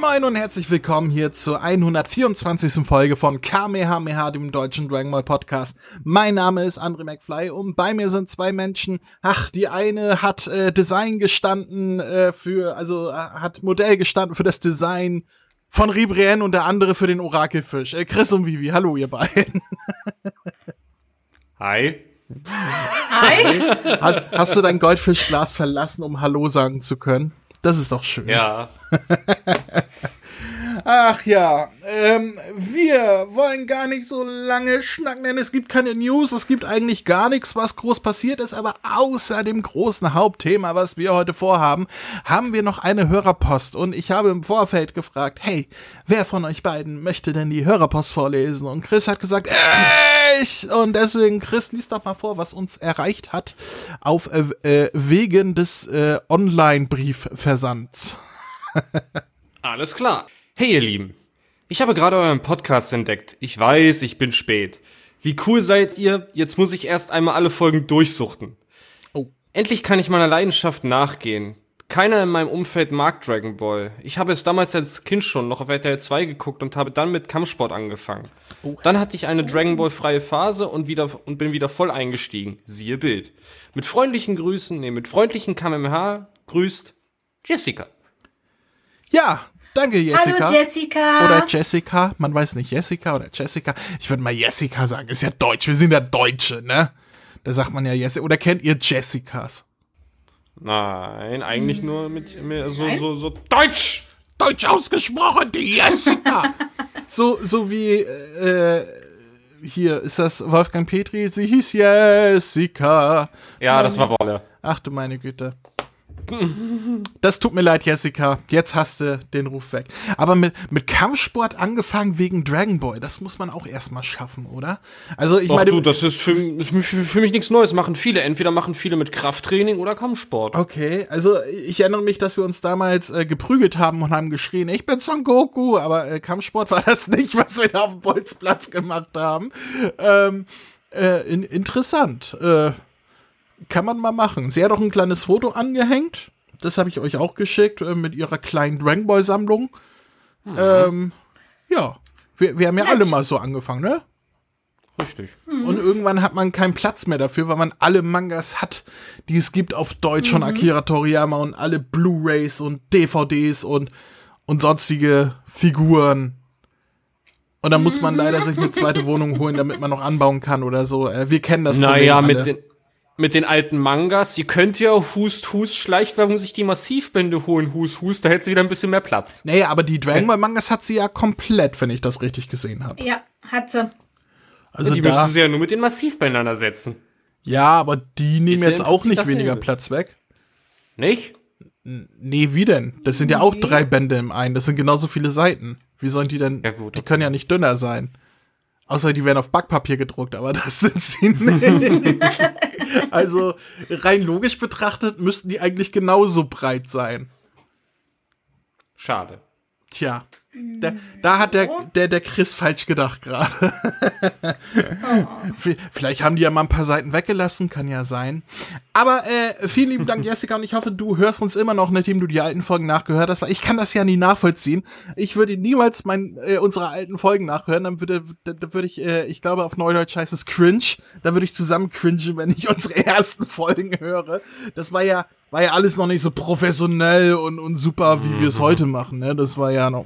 Moin Moin und herzlich willkommen hier zur 124. Folge von Kamehameha, dem deutschen Dragon Ball Podcast. Mein Name ist André McFly und bei mir sind zwei Menschen. Ach, die eine hat äh, Design gestanden äh, für, also äh, hat Modell gestanden für das Design von Ribrien und der andere für den Orakelfisch. Äh, Chris und Vivi, hallo ihr beiden. Hi. Hi. Hast, hast du dein Goldfischglas verlassen, um Hallo sagen zu können? Das ist doch schön. Ja. Ach ja, ähm, wir wollen gar nicht so lange schnacken, denn es gibt keine News, es gibt eigentlich gar nichts, was groß passiert ist, aber außer dem großen Hauptthema, was wir heute vorhaben, haben wir noch eine Hörerpost und ich habe im Vorfeld gefragt, hey, wer von euch beiden möchte denn die Hörerpost vorlesen? Und Chris hat gesagt, ich! Und deswegen, Chris, liest doch mal vor, was uns erreicht hat auf äh, äh wegen des äh, Online-Briefversands. Alles klar. Hey ihr Lieben, ich habe gerade euren Podcast entdeckt. Ich weiß, ich bin spät. Wie cool seid ihr? Jetzt muss ich erst einmal alle Folgen durchsuchten. Oh. Endlich kann ich meiner Leidenschaft nachgehen. Keiner in meinem Umfeld mag Dragon Ball. Ich habe es damals als Kind schon noch auf RTL 2 geguckt und habe dann mit Kampfsport angefangen. Oh. Dann hatte ich eine Dragon Ball freie Phase und wieder und bin wieder voll eingestiegen. Siehe Bild. Mit freundlichen Grüßen, nee, mit freundlichen KMH grüßt Jessica. Ja, Danke, Jessica. Hallo, Jessica. Oder Jessica. Man weiß nicht, Jessica oder Jessica. Ich würde mal Jessica sagen. Ist ja Deutsch. Wir sind ja Deutsche, ne? Da sagt man ja Jessica. Oder kennt ihr Jessicas? Nein, eigentlich hm. nur mit, mit so, so, so Deutsch. Deutsch ausgesprochen, die Jessica. so, so wie, äh, hier, ist das Wolfgang Petri? Sie hieß Jessica. Ja, das war Wolle. Ach du meine Güte. Das tut mir leid, Jessica. Jetzt hast du den Ruf weg. Aber mit, mit Kampfsport angefangen wegen Dragon Ball, das muss man auch erstmal schaffen, oder? Also ich Doch, meine. Du, das ist für, für, für mich nichts Neues. Machen viele. Entweder machen viele mit Krafttraining oder Kampfsport. Okay, also ich erinnere mich, dass wir uns damals äh, geprügelt haben und haben geschrien, ich bin Son Goku, aber äh, Kampfsport war das nicht, was wir da auf dem Bolzplatz gemacht haben. Ähm, äh, in, interessant. Äh, kann man mal machen. Sie hat auch ein kleines Foto angehängt. Das habe ich euch auch geschickt äh, mit ihrer kleinen Dragon Ball Sammlung. Mhm. Ähm, ja, wir, wir haben ja Nett. alle mal so angefangen, ne? Richtig. Mhm. Und irgendwann hat man keinen Platz mehr dafür, weil man alle Mangas hat, die es gibt auf Deutsch mhm. von Akira Toriyama und alle Blu-rays und DVDs und, und sonstige Figuren. Und dann muss man leider sich eine zweite Wohnung holen, damit man noch anbauen kann oder so. Äh, wir kennen das Problem Naja, alle. mit den, mit den alten Mangas. Sie könnte ja Hust, Hust, Schleichwerbung sich die Massivbände holen, Hust, Hust, da hätte sie wieder ein bisschen mehr Platz. Naja, aber die Dragon Ball Mangas hat sie ja komplett, wenn ich das richtig gesehen habe. Ja, hat sie. Also die müssen sie ja nur mit den Massivbändern ersetzen. Ja, aber die nehmen jetzt auch nicht weniger hin? Platz weg. Nicht? Nee, wie denn? Das sind ja auch drei Bände im einen. Das sind genauso viele Seiten. Wie sollen die denn? Ja, gut. Die können ja nicht dünner sein. Außer die werden auf Backpapier gedruckt, aber das sind sie nicht. also rein logisch betrachtet müssten die eigentlich genauso breit sein. Schade. Tja. Da, da hat der, der, der Chris falsch gedacht gerade. oh. Vielleicht haben die ja mal ein paar Seiten weggelassen, kann ja sein. Aber äh, vielen lieben Dank, Jessica, und ich hoffe, du hörst uns immer noch, nachdem du die alten Folgen nachgehört hast, weil ich kann das ja nie nachvollziehen. Ich würde niemals mein, äh, unsere alten Folgen nachhören, dann würde, da, da würde ich, äh, ich glaube, auf Neudeutsch heißt es cringe. Da würde ich zusammen cringen, wenn ich unsere ersten Folgen höre. Das war ja war ja alles noch nicht so professionell und, und super, wie mhm. wir es heute machen. Ne? Das war ja noch.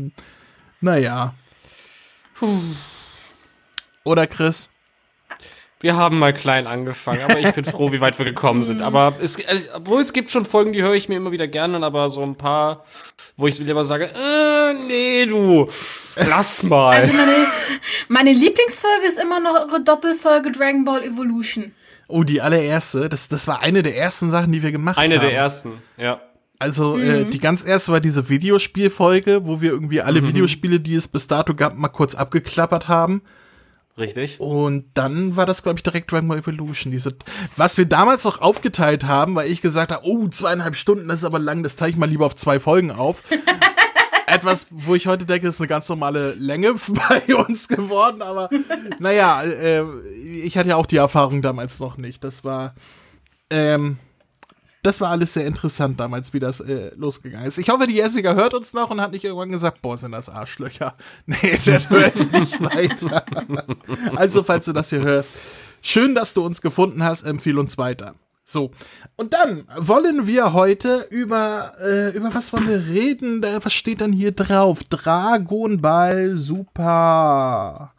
naja. Oder Chris? Wir haben mal klein angefangen, aber ich bin froh, wie weit wir gekommen sind. Aber es, also, obwohl es gibt schon Folgen, die höre ich mir immer wieder gerne, aber so ein paar, wo ich lieber sage, äh, nee, du, lass mal. Also meine, meine Lieblingsfolge ist immer noch eure Doppelfolge Dragon Ball Evolution. Oh, die allererste. Das, das war eine der ersten Sachen, die wir gemacht eine haben. Eine der ersten, ja. Also äh, mhm. äh, die ganz erste war diese Videospielfolge, wo wir irgendwie alle mhm. Videospiele, die es bis dato gab, mal kurz abgeklappert haben. Richtig. Und dann war das, glaube ich, direkt Dragon Ball Evolution. Diese, was wir damals noch aufgeteilt haben, weil ich gesagt habe, oh, zweieinhalb Stunden, das ist aber lang, das teile ich mal lieber auf zwei Folgen auf. etwas, wo ich heute denke, ist eine ganz normale Länge bei uns geworden, aber naja, äh, ich hatte ja auch die Erfahrung damals noch nicht. Das war, ähm, das war alles sehr interessant damals, wie das äh, losgegangen ist. Ich hoffe, die Jessica hört uns noch und hat nicht irgendwann gesagt, boah, sind das Arschlöcher. Nee, das ich nicht weiter. also, falls du das hier hörst, schön, dass du uns gefunden hast, empfehl uns weiter. So, und dann wollen wir heute über, äh, über was wollen wir reden? Was steht dann hier drauf? Dragon Ball Super.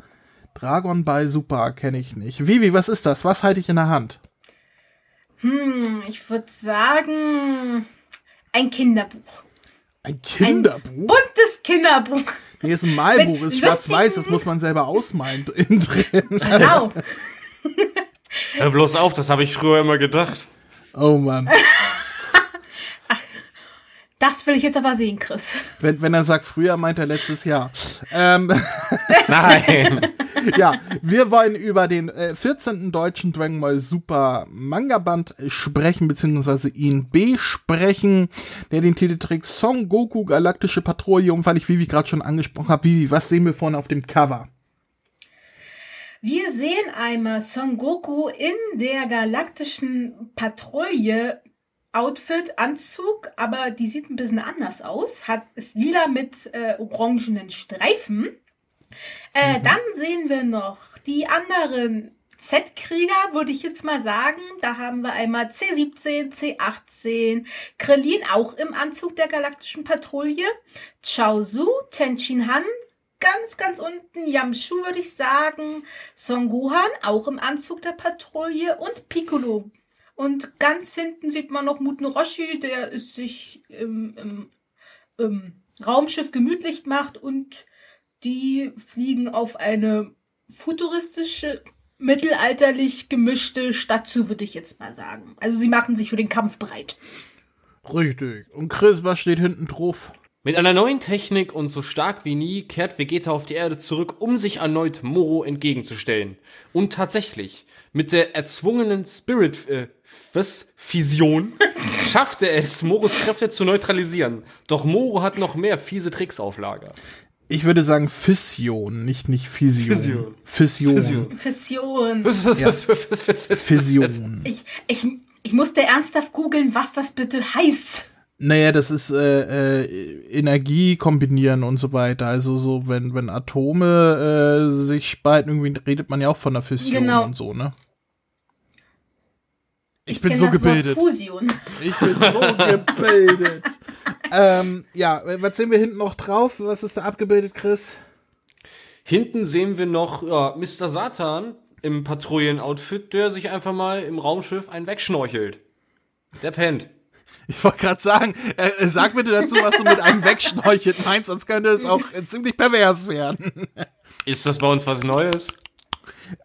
Dragon Ball Super kenne ich nicht. Vivi, was ist das? Was halte ich in der Hand? Hm, ich würde sagen, ein Kinderbuch. Ein Kinderbuch? Ein buntes Kinderbuch. Nee, ist ein Malbuch, ist schwarz-weiß, das muss man selber ausmalen drin. Genau. Hör bloß auf, das habe ich früher immer gedacht. Oh Mann. Das will ich jetzt aber sehen, Chris. Wenn, wenn er sagt früher, meint er letztes Jahr. Ähm, Nein. ja, wir wollen über den äh, 14. deutschen Dragon Ball Super Manga Band sprechen, beziehungsweise ihn besprechen, der den Titel trägt Son Goku Galaktische Patrouille, und weil ich Vivi gerade schon angesprochen habe, Vivi, was sehen wir vorne auf dem Cover? Wir sehen einmal Son Goku in der galaktischen Patrouille Outfit, Anzug, aber die sieht ein bisschen anders aus. Hat ist lila mit äh, orangenen Streifen. Äh, mhm. Dann sehen wir noch die anderen Z-Krieger, würde ich jetzt mal sagen. Da haben wir einmal C17, C18, Krillin auch im Anzug der galaktischen Patrouille, Chaozu, Tenshin Han, ganz, ganz unten Yamshu, würde ich sagen, Son Gohan auch im Anzug der Patrouille und Piccolo und ganz hinten sieht man noch Muten Roshi, der es sich im, im, im Raumschiff gemütlich macht und die fliegen auf eine futuristische, mittelalterlich gemischte Stadt zu, würde ich jetzt mal sagen. Also sie machen sich für den Kampf bereit. Richtig. Und Chris, was steht hinten drauf? Mit einer neuen Technik und so stark wie nie kehrt Vegeta auf die Erde zurück, um sich erneut Moro entgegenzustellen. Und tatsächlich, mit der erzwungenen Spirit äh, was? Fision schaffte es, Moros Kräfte zu neutralisieren. Doch Moro hat noch mehr fiese Tricks auf Lager. Ich würde sagen Fission, nicht nicht Fission. Fission. Fission. Fission. Ja. Fission. Ich, ich, ich musste ernsthaft googeln, was das bitte heißt. Naja, das ist äh, äh, Energie kombinieren und so weiter. Also so, wenn, wenn Atome äh, sich spalten, irgendwie redet man ja auch von der Fission genau. und so, ne? Ich, ich bin so gebildet. Fusion. Ich bin so gebildet. ähm, ja, was sehen wir hinten noch drauf? Was ist da abgebildet, Chris? Hinten sehen wir noch ja, Mr. Satan im Patrouillenoutfit, der sich einfach mal im Raumschiff einen wegschnorchelt. Der pennt. Ich wollte gerade sagen, äh, sag bitte dazu, was du mit einem wegschnorchelt meinst, sonst könnte es auch äh, ziemlich pervers werden. Ist das bei uns was Neues?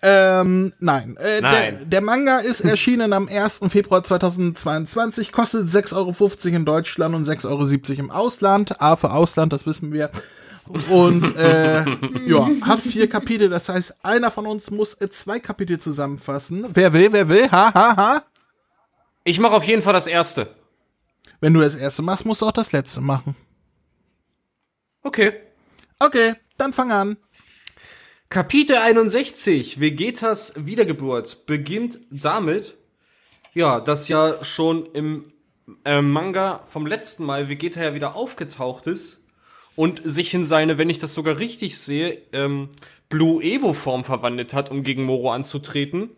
Ähm, nein. Äh, nein. Der, der, Manga ist erschienen am 1. Februar 2022, kostet 6,50 Euro in Deutschland und 6,70 Euro im Ausland. A für Ausland, das wissen wir. Und äh, ja, hat vier Kapitel. Das heißt, einer von uns muss äh, zwei Kapitel zusammenfassen. Wer will, wer will? Ha, ha, ha. Ich mache auf jeden Fall das erste. Wenn du das erste machst, musst du auch das letzte machen. Okay. Okay, dann fang an. Kapitel 61, Vegetas Wiedergeburt, beginnt damit, ja, dass ja schon im äh, Manga vom letzten Mal Vegeta ja wieder aufgetaucht ist und sich in seine, wenn ich das sogar richtig sehe, ähm, Blue Evo Form verwandelt hat, um gegen Moro anzutreten.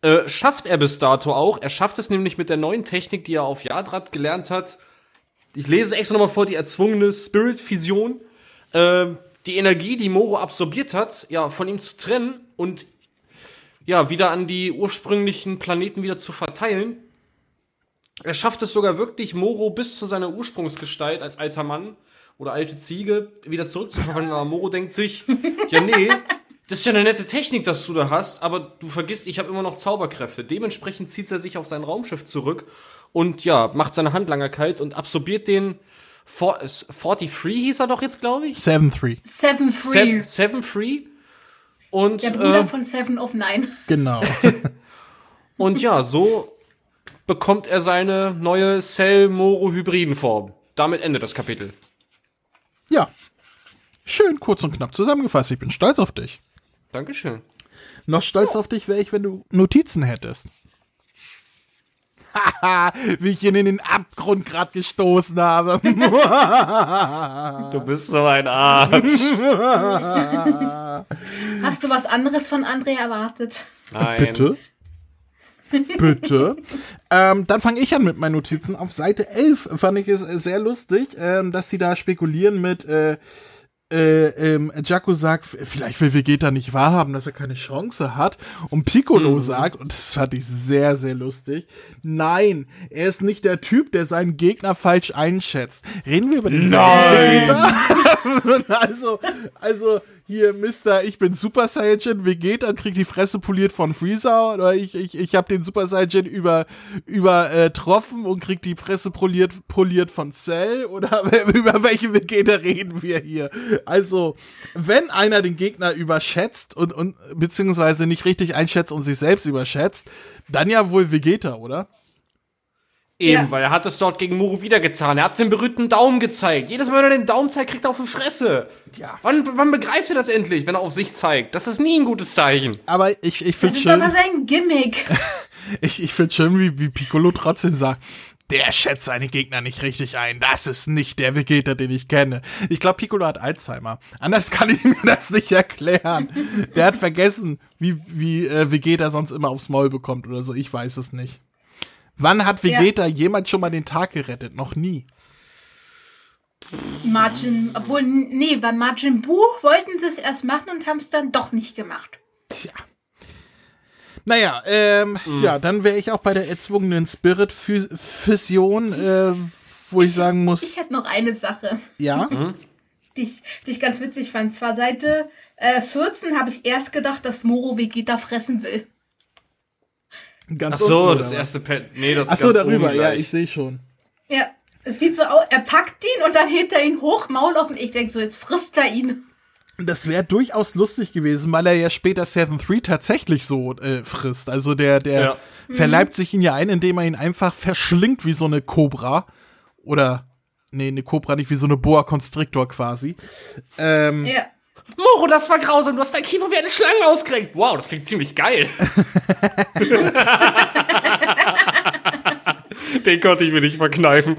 Äh, schafft er bis dato auch. Er schafft es nämlich mit der neuen Technik, die er auf Yadrat gelernt hat. Ich lese extra nochmal vor, die erzwungene Spirit-Fusion. Äh, die Energie, die Moro absorbiert hat, ja, von ihm zu trennen und ja, wieder an die ursprünglichen Planeten wieder zu verteilen. Er schafft es sogar wirklich, Moro bis zu seiner Ursprungsgestalt als alter Mann oder alte Ziege wieder zurückzuverwandeln. Aber Moro denkt sich, ja, nee, das ist ja eine nette Technik, dass du da hast, aber du vergisst, ich habe immer noch Zauberkräfte. Dementsprechend zieht er sich auf sein Raumschiff zurück und ja, macht seine Handlangerkeit und absorbiert den 43 hieß er doch jetzt, glaube ich. 7-3. 7-3. 7-3. Und, Der Bruder äh, von Seven of Nine. Genau. und ja, so bekommt er seine neue Cell-Moro-Hybriden-Form. Damit endet das Kapitel. Ja. Schön kurz und knapp zusammengefasst. Ich bin stolz auf dich. Dankeschön. Noch stolz oh. auf dich wäre ich, wenn du Notizen hättest. wie ich ihn in den Abgrund gerade gestoßen habe. du bist so ein Arsch. Hast du was anderes von André erwartet? Nein. Bitte? Bitte. ähm, dann fange ich an mit meinen Notizen. Auf Seite 11 fand ich es sehr lustig, ähm, dass sie da spekulieren mit, äh, äh, ähm, Jaco sagt, vielleicht will Vegeta nicht wahrhaben, dass er keine Chance hat. Und Piccolo mhm. sagt, und das fand ich sehr, sehr lustig, nein, er ist nicht der Typ, der seinen Gegner falsch einschätzt. Reden wir über den Vegeta? also, also, hier, Mister, ich bin Super Saiyan Vegeta und krieg die Fresse poliert von Freezer oder ich, ich, ich hab den Super Saiyan über, übertroffen äh, und krieg die Fresse poliert, poliert von Cell oder über welche Vegeta reden wir hier? Also, wenn einer den Gegner überschätzt und, und beziehungsweise nicht richtig einschätzt und sich selbst überschätzt, dann ja wohl Vegeta, oder? Eben, ja. weil er hat es dort gegen Moro wieder getan. Er hat den berühmten Daumen gezeigt. Jedes Mal, wenn er den Daumen zeigt, kriegt er auf die Fresse. Ja. Wann, wann begreift er das endlich, wenn er auf sich zeigt? Das ist nie ein gutes Zeichen. Aber ich, ich finde schön. Das ist aber sein Gimmick. ich ich finde schön, wie, wie Piccolo trotzdem sagt, der schätzt seine Gegner nicht richtig ein. Das ist nicht der Vegeta, den ich kenne. Ich glaube, Piccolo hat Alzheimer. Anders kann ich mir das nicht erklären. Der hat vergessen, wie, wie äh, Vegeta sonst immer aufs Maul bekommt oder so. Ich weiß es nicht. Wann hat Vegeta ja. jemand schon mal den Tag gerettet? Noch nie. Margin, obwohl, nee, bei Margin Bu wollten sie es erst machen und haben es dann doch nicht gemacht. Tja. Naja, ähm, mhm. ja, dann wäre ich auch bei der erzwungenen Spirit-Fusion, äh, wo ich, ich, sagen muss. Ich hätte noch eine Sache. Ja. Mhm. Die, ich, die ich ganz witzig fand. Zwar Seite äh, 14 habe ich erst gedacht, dass Moro Vegeta fressen will. Ganz Ach so, das erste Pad. Nee, das Ach so, darüber, ja, ich sehe schon. Ja, es sieht so aus, er packt ihn und dann hebt er ihn hoch, Maul offen. Ich denke so, jetzt frisst er ihn. Das wäre durchaus lustig gewesen, weil er ja später Seven 3 tatsächlich so äh, frisst. Also der, der ja. verleibt sich ihn ja ein, indem er ihn einfach verschlingt wie so eine Cobra. Oder, nee, eine Cobra nicht, wie so eine Boa Constrictor quasi. Ähm, ja. Moro, das war grausam. Du hast dein Kiefer wie eine Schlange ausgerenkt. Wow, das klingt ziemlich geil. Den konnte ich mir nicht verkneifen.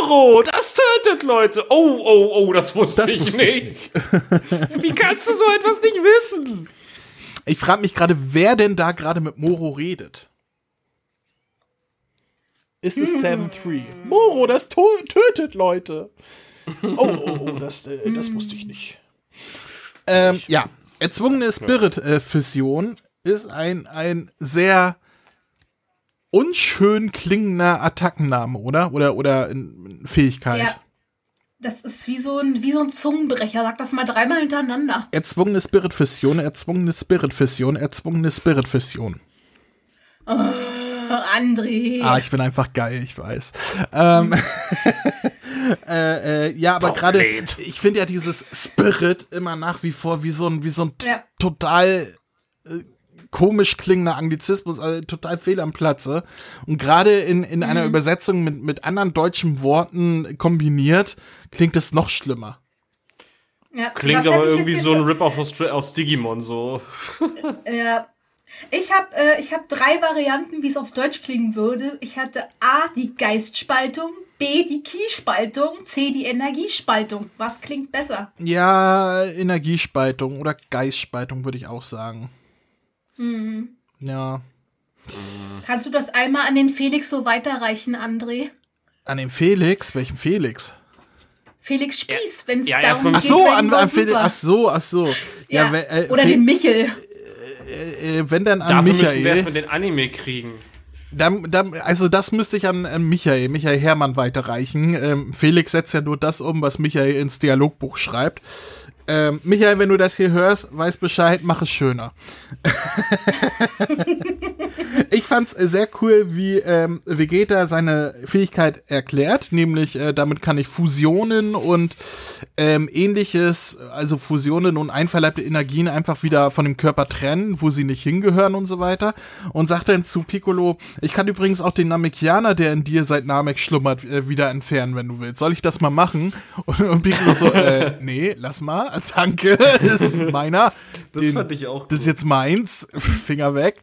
Moro, das tötet Leute. Oh, oh, oh, das wusste das ich wusste nicht. wie kannst du so etwas nicht wissen? Ich frage mich gerade, wer denn da gerade mit Moro redet. Ist es 7-3? Moro, das tötet Leute. Oh, oh, oh, das, äh, das wusste ich nicht. Ähm, ja, erzwungene Spirit-Fusion ist ein, ein sehr unschön klingender Attackenname, oder? Oder, oder Fähigkeit. Ja. Das ist wie so ein, wie so ein Zungenbrecher. Sag das mal dreimal hintereinander. Erzwungene Spirit-Fission, erzwungene Spirit-Fission, erzwungene Spirit-Fission. Oh, André. Ah, ich bin einfach geil, ich weiß. Ähm, äh, äh, ja, aber gerade, ich finde ja dieses Spirit immer nach wie vor wie so ein, wie so ein ja. total äh, komisch klingender Anglizismus, also total fehl am Platze. Und gerade in, in mhm. einer Übersetzung mit, mit anderen deutschen Worten kombiniert, klingt es noch schlimmer. Ja, Klingt aber irgendwie so ein Rip-Off aus, aus Digimon, so. Ja, ich habe äh, hab drei Varianten, wie es auf Deutsch klingen würde. Ich hatte A, die Geistspaltung, B, die Keyspaltung, C, die Energiespaltung. Was klingt besser? Ja, Energiespaltung oder Geistspaltung würde ich auch sagen. Mhm. Ja. Kannst du das einmal an den Felix so weiterreichen, André? An den Felix? Welchen Felix? Felix Spieß, wenn es ja, darum geht. Ach so, an, an Felix, ach so, ach so. Ja, ja äh, oder Fe den Michel äh, wenn dann an Dafür Michael. müssen wir erstmal den Anime kriegen. Da, da, also das müsste ich an, an Michael, Michael Hermann weiterreichen. Ähm, Felix setzt ja nur das um, was Michael ins Dialogbuch schreibt. Ähm, Michael, wenn du das hier hörst, weiß Bescheid, mach es schöner. ich fand's sehr cool, wie ähm, Vegeta seine Fähigkeit erklärt, nämlich äh, damit kann ich Fusionen und ähm, ähnliches, also Fusionen und einverleibte Energien einfach wieder von dem Körper trennen, wo sie nicht hingehören und so weiter. Und sagt dann zu Piccolo, ich kann übrigens auch den Namekianer, der in dir seit Namek schlummert, äh, wieder entfernen, wenn du willst. Soll ich das mal machen? Und, und Piccolo so, äh, nee, lass mal danke, ist meiner. Das Den, fand ich auch. Das ist jetzt meins, Finger weg.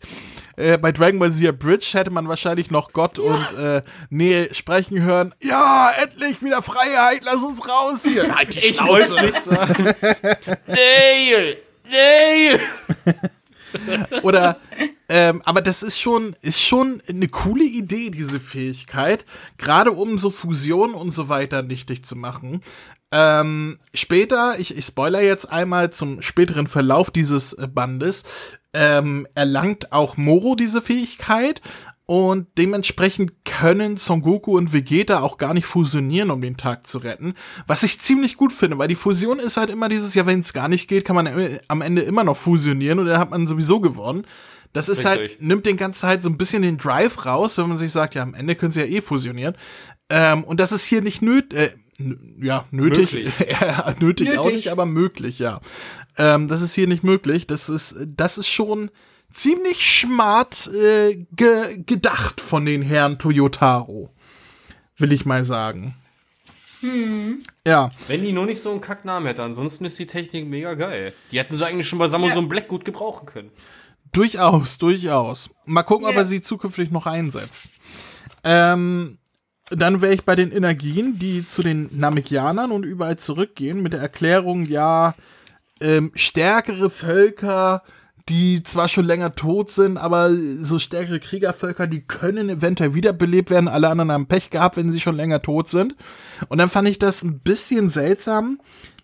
äh, bei Dragon Ball Z Bridge hätte man wahrscheinlich noch Gott ja. und äh, Nähe sprechen hören. Ja, endlich wieder Freiheit, lass uns raus hier. Halt die ich wollte nicht sagen. Nähe, Nähe. Oder, ähm, aber das ist schon, ist schon eine coole Idee, diese Fähigkeit. Gerade um so Fusionen und so weiter nichtig zu machen. Ähm, später, ich, ich spoiler jetzt einmal zum späteren Verlauf dieses äh, Bandes, ähm, erlangt auch Moro diese Fähigkeit, und dementsprechend können Son Goku und Vegeta auch gar nicht fusionieren, um den Tag zu retten. Was ich ziemlich gut finde, weil die Fusion ist halt immer dieses, ja, wenn es gar nicht geht, kann man am Ende immer noch fusionieren und dann hat man sowieso gewonnen. Das ist halt, Richtig. halt, nimmt den ganzen halt so ein bisschen den Drive raus, wenn man sich sagt, ja, am Ende können sie ja eh fusionieren. Ähm, und das ist hier nicht nötig, äh, ja, nötig, ja, nötig, nötig, auch nicht, aber möglich, ja. Ähm, das ist hier nicht möglich. Das ist, das ist schon, ziemlich schmart äh, ge gedacht von den Herren Toyotaro. Will ich mal sagen. Hm. Ja. Wenn die nur nicht so einen Kacknamen hätte, ansonsten ist die Technik mega geil. Die hätten sie eigentlich schon bei Samurai ja. Black gut gebrauchen können. Durchaus, durchaus. Mal gucken, yeah. ob er sie zukünftig noch einsetzt. Ähm, dann wäre ich bei den Energien, die zu den Namekianern und überall zurückgehen, mit der Erklärung, ja, ähm, stärkere Völker die zwar schon länger tot sind, aber so stärkere Kriegervölker, die können eventuell wiederbelebt werden. Alle anderen haben Pech gehabt, wenn sie schon länger tot sind. Und dann fand ich das ein bisschen seltsam,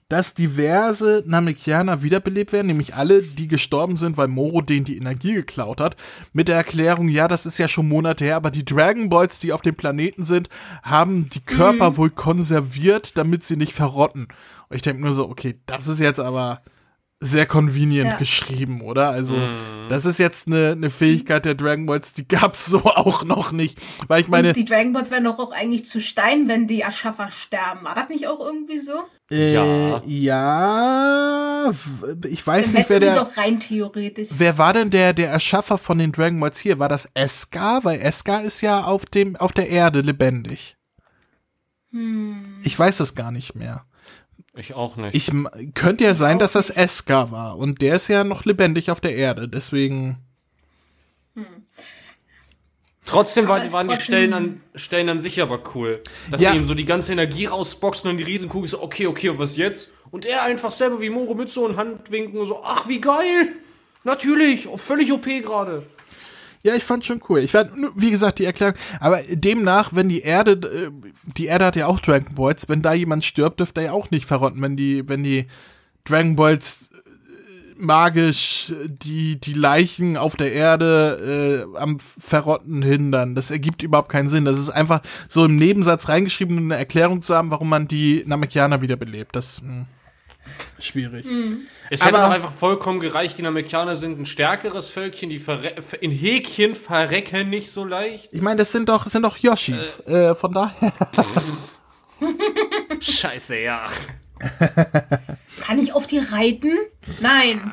dass diverse Namekianer wiederbelebt werden, nämlich alle, die gestorben sind, weil Moro denen die Energie geklaut hat, mit der Erklärung, ja, das ist ja schon Monate her, aber die Dragon Balls, die auf dem Planeten sind, haben die Körper mhm. wohl konserviert, damit sie nicht verrotten. Und ich denke nur so, okay, das ist jetzt aber sehr convenient ja. geschrieben, oder? Also, mm. das ist jetzt eine, eine Fähigkeit der Dragon Balls, die gab's so auch noch nicht. Weil ich meine. Und die Dragon Balls werden doch auch eigentlich zu Stein, wenn die Erschaffer sterben. War das nicht auch irgendwie so? Äh, ja. Ja. Ich weiß Dann nicht, wer der. doch rein theoretisch. Wer war denn der, der Erschaffer von den Dragon Balls hier? War das Eska? Weil Eska ist ja auf dem, auf der Erde lebendig. Hm. Ich weiß das gar nicht mehr. Ich auch nicht. Ich könnte ja sein, dass das Eska war und der ist ja noch lebendig auf der Erde, deswegen. Hm. Trotzdem war, waren trotzdem die Stellen an, Stellen an sich aber cool. Dass ja. sie ihm so die ganze Energie rausboxen und die Riesenkugel so, okay, okay, und was jetzt? Und er einfach selber wie Moro mit so einem Handwinken so, ach, wie geil! Natürlich, völlig OP gerade. Ja, ich fand schon cool. Ich fand, wie gesagt, die Erklärung. Aber demnach, wenn die Erde, äh, die Erde hat ja auch Dragon Balls, wenn da jemand stirbt, dürfte er ja auch nicht verrotten, wenn die, wenn die Dragon Balls magisch die, die Leichen auf der Erde äh, am Verrotten hindern. Das ergibt überhaupt keinen Sinn. Das ist einfach so im Nebensatz reingeschrieben, eine Erklärung zu haben, warum man die Namekianer wiederbelebt. Das mh, hm, schwierig. Mhm. Es hätte doch einfach vollkommen gereicht, die Namekianer sind ein stärkeres Völkchen, die in Häkchen verrecken nicht so leicht. Ich meine, das sind doch, sind doch Yoshis. Äh, äh, von daher. Scheiße, ja. Kann ich auf die reiten? Nein.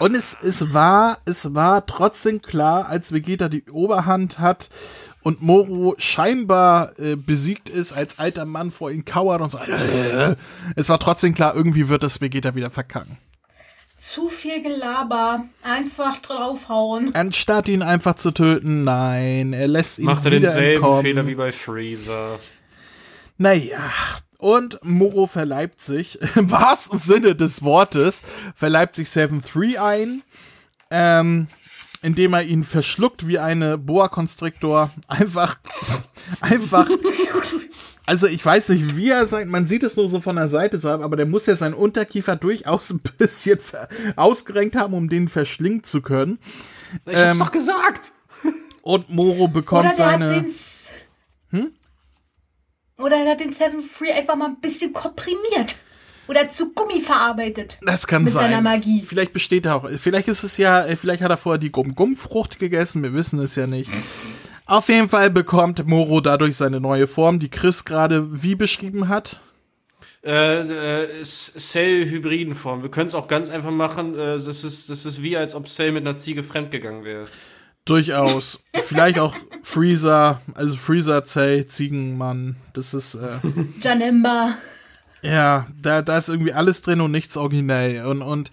Und es, es war, es war trotzdem klar, als Vegeta die Oberhand hat und Moro scheinbar äh, besiegt ist, als alter Mann vor ihm kauert und so. Äh, es war trotzdem klar, irgendwie wird das Vegeta wieder verkacken. Zu viel Gelaber. Einfach draufhauen. Anstatt ihn einfach zu töten, nein, er lässt ihn Macht er denselben entkommen. Fehler wie bei Freezer. Naja, und Moro verleibt sich, im wahrsten Sinne des Wortes, verleibt sich 7-3 ein, ähm, indem er ihn verschluckt wie eine Boa Constrictor. Einfach, einfach also ich weiß nicht, wie er sein, man sieht es nur so von der Seite so, aber der muss ja seinen Unterkiefer durchaus ein bisschen ausgerenkt haben, um den verschlingen zu können. Ich ähm, hab's doch gesagt! Und Moro bekommt Oder seine. hm? Oder er hat den Seven Free einfach mal ein bisschen komprimiert. Oder zu Gummi verarbeitet. Das kann mit sein. Mit seiner Magie. Vielleicht besteht er auch. Vielleicht ist es ja, vielleicht hat er vorher die Gum-Gum-Frucht gegessen. Wir wissen es ja nicht. Auf jeden Fall bekommt Moro dadurch seine neue Form, die Chris gerade wie beschrieben hat. Äh, äh, Cell-Hybriden-Form. Wir können es auch ganz einfach machen. Äh, das, ist, das ist wie, als ob Cell mit einer Ziege fremdgegangen wäre. Durchaus. Vielleicht auch Freezer, also Freezer, Cell, Ziegenmann. Das ist. Äh, Janemba. Ja, da, da ist irgendwie alles drin und nichts originell. Und, und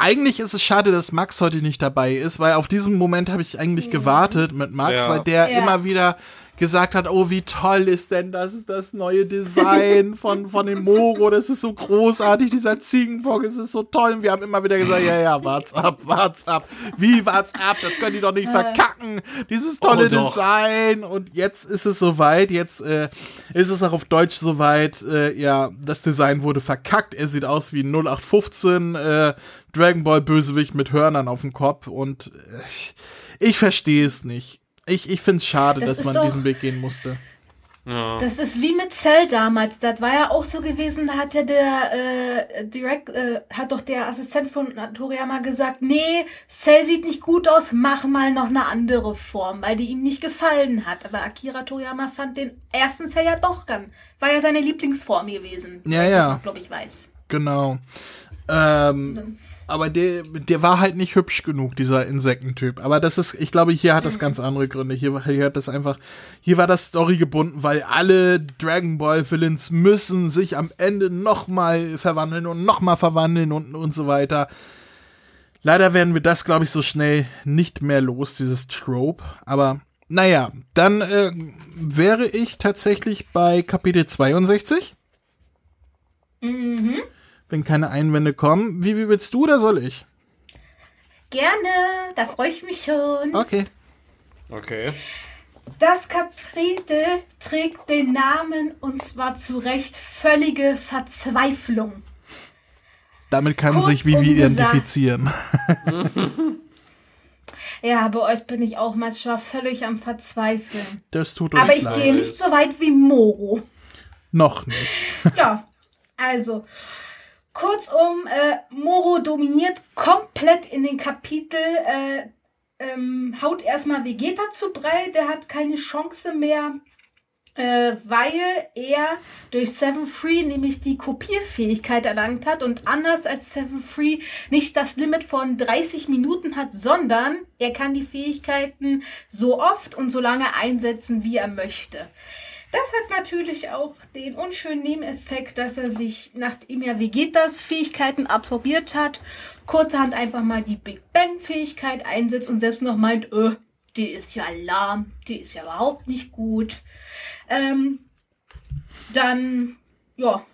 eigentlich ist es schade, dass Max heute nicht dabei ist, weil auf diesen Moment habe ich eigentlich gewartet mit Max, Ja. weil der Ja. immer wieder gesagt hat, oh, wie toll ist denn das, das neue Design von, von dem Moro, das ist so großartig, dieser Ziegenbock, es ist so toll. Und wir haben immer wieder gesagt, ja, ja, wart's ab, wart's ab. Wie, wart's ab, das können die doch nicht verkacken, dieses tolle Oh. Design. Und jetzt ist es soweit, jetzt äh, ist es auch auf Deutsch soweit, äh, ja, das Design wurde verkackt, er sieht aus wie ein 0815 äh, Dragon Ball Bösewicht mit Hörnern auf dem Kopf und äh, ich, ich verstehe es nicht. Ich, ich finde es schade, Das dass man doch- diesen Weg gehen musste. Ja. Das ist wie mit Cell damals. Das war ja auch so gewesen, da hat ja der äh, Direct, äh, hat doch der Assistent von Toriyama gesagt, nee, Cell sieht nicht gut aus, mach mal noch eine andere Form, weil die ihm nicht gefallen hat. Aber Akira Toriyama fand den ersten Cell ja doch ganz, war ja seine Lieblingsform gewesen. Ja, ja. glaube ich, weiß. Genau. Ähm, aber der, der war halt nicht hübsch genug, dieser Insektentyp. Aber das ist, ich glaube, hier hat das ganz andere Gründe. Hier, hier hat das einfach, hier war das Story gebunden, weil alle Dragon Ball Villains müssen sich am Ende nochmal verwandeln und nochmal verwandeln und, und so weiter. Leider werden wir das, glaube ich, so schnell nicht mehr los, dieses Trope. Aber naja, dann äh, wäre ich tatsächlich bei Kapitel 62. Mhm. Wenn keine Einwände kommen. Wie, wie willst du oder soll ich? Gerne, da freue ich mich schon. Okay. Okay. Das Kapitel trägt den Namen und zwar zu Recht völlige Verzweiflung. Damit kann Kurz sich Vivi identifizieren. Ja, bei euch bin ich auch manchmal völlig am Verzweifeln. Das tut uns Aber ich leid. gehe nicht so weit wie Moro. Noch nicht. Ja, also. Kurzum, äh, Moro dominiert komplett in den Kapitel, äh, ähm, haut erstmal Vegeta zu Brei, der hat keine Chance mehr, äh, weil er durch Seven Free nämlich die Kopierfähigkeit erlangt hat und anders als Seven Free nicht das Limit von 30 Minuten hat, sondern er kann die Fähigkeiten so oft und so lange einsetzen, wie er möchte. Das hat natürlich auch den unschönen Nebeneffekt, dass er sich, nachdem er Vegetas Fähigkeiten absorbiert hat, kurzerhand einfach mal die Big Bang Fähigkeit einsetzt und selbst noch meint, äh, die ist ja lahm, die ist ja überhaupt nicht gut. Ähm, dann, ja,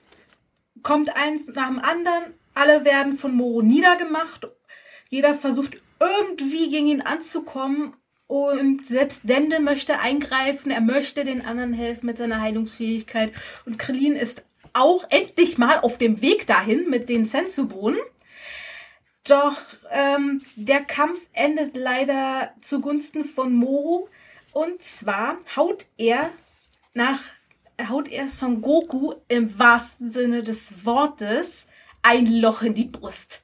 kommt eins nach dem anderen, alle werden von Moro niedergemacht, jeder versucht irgendwie gegen ihn anzukommen und selbst Dende möchte eingreifen, er möchte den anderen helfen mit seiner Heilungsfähigkeit. Und Krillin ist auch endlich mal auf dem Weg dahin mit den Sensubohnen. Doch ähm, der Kampf endet leider zugunsten von Moro. Und zwar haut er nach haut er Son Goku im wahrsten Sinne des Wortes ein Loch in die Brust.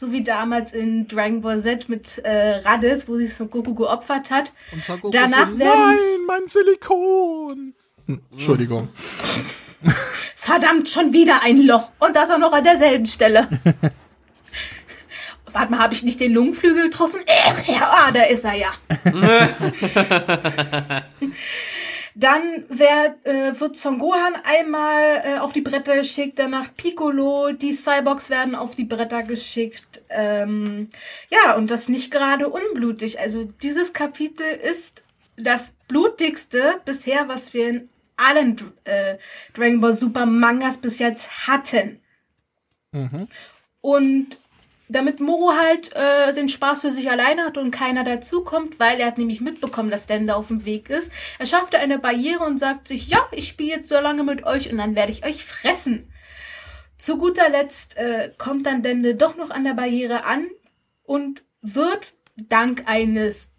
So wie damals in Dragon Ball Z mit äh, Raditz, wo sich Son Goku geopfert hat. Und Son Goku Danach so, werden Nein, mein Silikon. Hm, Entschuldigung. Verdammt, schon wieder ein Loch. Und das auch noch an derselben Stelle. Warte mal, habe ich nicht den Lungenflügel getroffen? Äh, ja, ah, da ist er ja. Dann wer, äh, wird Son Gohan einmal äh, auf die Bretter geschickt, danach Piccolo, die Cyborgs werden auf die Bretter geschickt. Ähm, ja, und das nicht gerade unblutig. Also dieses Kapitel ist das blutigste bisher, was wir in allen äh, Dragon Ball Super Mangas bis jetzt hatten. Und damit Moro halt äh, den Spaß für sich alleine hat und keiner dazukommt, weil er hat nämlich mitbekommen, dass Dende auf dem Weg ist. Er schafft eine Barriere und sagt sich, ja, ich spiele jetzt so lange mit euch und dann werde ich euch fressen. Zu guter Letzt äh, kommt dann Dende doch noch an der Barriere an und wird dank eines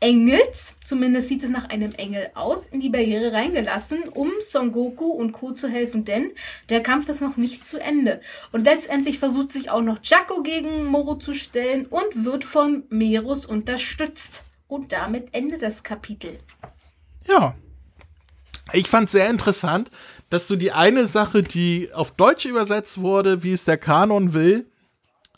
Engels, zumindest sieht es nach einem Engel aus, in die Barriere reingelassen, um Son Goku und Co. zu helfen, denn der Kampf ist noch nicht zu Ende. Und letztendlich versucht sich auch noch Jaco gegen Moro zu stellen und wird von Merus unterstützt. Und damit endet das Kapitel. Ja. Ich fand sehr interessant, dass du die eine Sache, die auf Deutsch übersetzt wurde, wie es der Kanon will,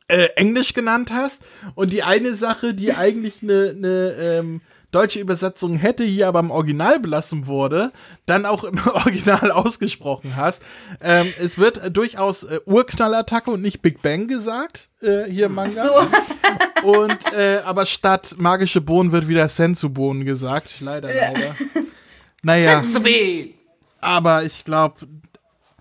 äh, Englisch genannt hast und die eine Sache, die eigentlich eine ne, ähm, deutsche Übersetzung hätte hier aber im Original belassen wurde, dann auch im Original ausgesprochen hast. Ähm, es wird durchaus äh, Urknallattacke und nicht Big Bang gesagt, äh, hier im Manga. So. Und, äh, aber statt magische Bohnen wird wieder Sensu-Bohnen gesagt. Leider, leider. Naja. Aber ich glaube,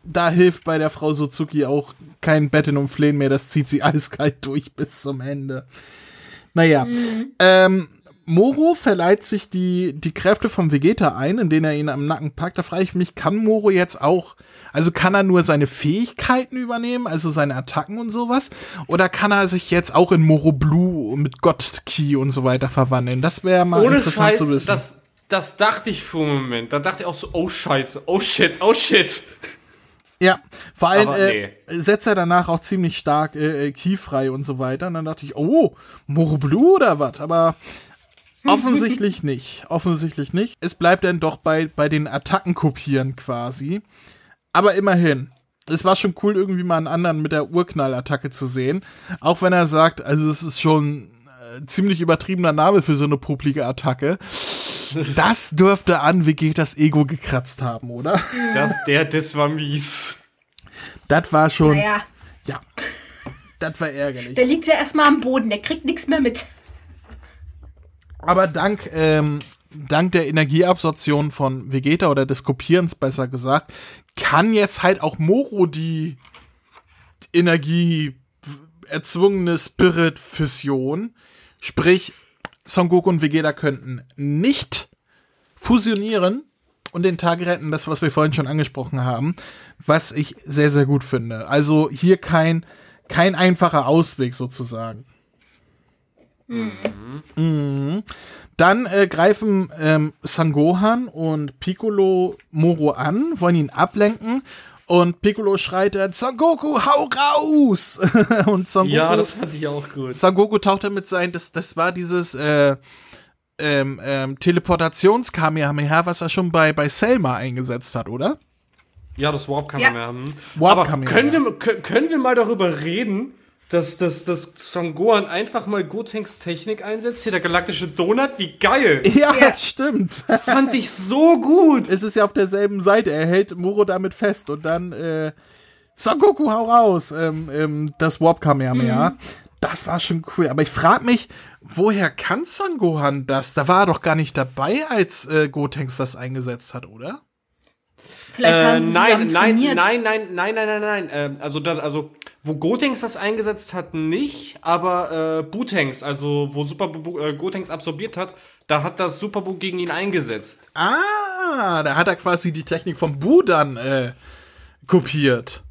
da hilft bei der Frau Suzuki auch kein Betten und Flehen mehr. Das zieht sie eiskalt durch bis zum Ende. Naja. Mhm. Ähm, Moro verleiht sich die, die Kräfte vom Vegeta ein, indem er ihn am Nacken packt. Da frage ich mich, kann Moro jetzt auch, also kann er nur seine Fähigkeiten übernehmen, also seine Attacken und sowas? Oder kann er sich jetzt auch in Moro Blue mit God Key und so weiter verwandeln? Das wäre mal Ohne interessant Scheiß, zu wissen. Das, das dachte ich für einen Moment. Da dachte ich auch so, oh Scheiße, oh shit, oh shit. Ja, vor allem äh, setzt er danach auch ziemlich stark äh, äh, Key frei und so weiter. Und dann dachte ich, oh, Moro Blue oder was? Aber offensichtlich nicht. Offensichtlich nicht. Es bleibt dann doch bei, bei den Attacken kopieren quasi. Aber immerhin. Es war schon cool, irgendwie mal einen anderen mit der Urknallattacke zu sehen. Auch wenn er sagt, also es ist schon äh, ziemlich übertriebener Name für so eine publike Attacke. Das dürfte an das Ego gekratzt haben, oder? Das, der, das war mies. Das war schon. Naja. Ja. Das war ärgerlich. Der liegt ja erstmal am Boden, der kriegt nichts mehr mit. Aber dank, ähm, dank der Energieabsorption von Vegeta oder des Kopierens besser gesagt, kann jetzt halt auch Moro die Energie erzwungene Spirit-Fission, sprich Son Goku und Vegeta könnten nicht fusionieren und den Tag retten, das, was wir vorhin schon angesprochen haben, was ich sehr, sehr gut finde. Also hier kein, kein einfacher Ausweg sozusagen. Mhm. Mhm. Dann äh, greifen ähm, Sangohan und Piccolo Moro an, wollen ihn ablenken und Piccolo schreit dann, Son Goku, hau raus! und Son Goku, ja, das fand ich auch gut. Son Goku taucht dann mit sein, das, das war dieses äh, ähm, ähm, Teleportations-Kamehameha, was er schon bei, bei Selma eingesetzt hat, oder? Ja, das Warp-Kamehameha. Ja. Warp Aber können wir, können wir mal darüber reden, dass, dass, dass Son Gohan einfach mal Gotenks Technik einsetzt. Hier der galaktische Donut, wie geil. Ja, ja. stimmt. Fand ich so gut. Es ist ja auf derselben Seite. Er hält Muro damit fest und dann, äh, Son Goku, hau raus. Ähm, ähm, das Warp Kamehameha. Mhm. Das war schon cool. Aber ich frage mich, woher kann Son Gohan das? Da war er doch gar nicht dabei, als äh, Gotenks das eingesetzt hat, oder? Vielleicht haben sie äh, nein, nein, nein, nein, nein, nein, nein, nein, nein. Ähm, also, das, also, wo Gotenks das eingesetzt hat, nicht, aber äh, Butenks, also wo Super äh, Gotenks absorbiert hat, da hat das Superbu gegen ihn eingesetzt. Ah, da hat er quasi die Technik vom Bu dann äh, kopiert.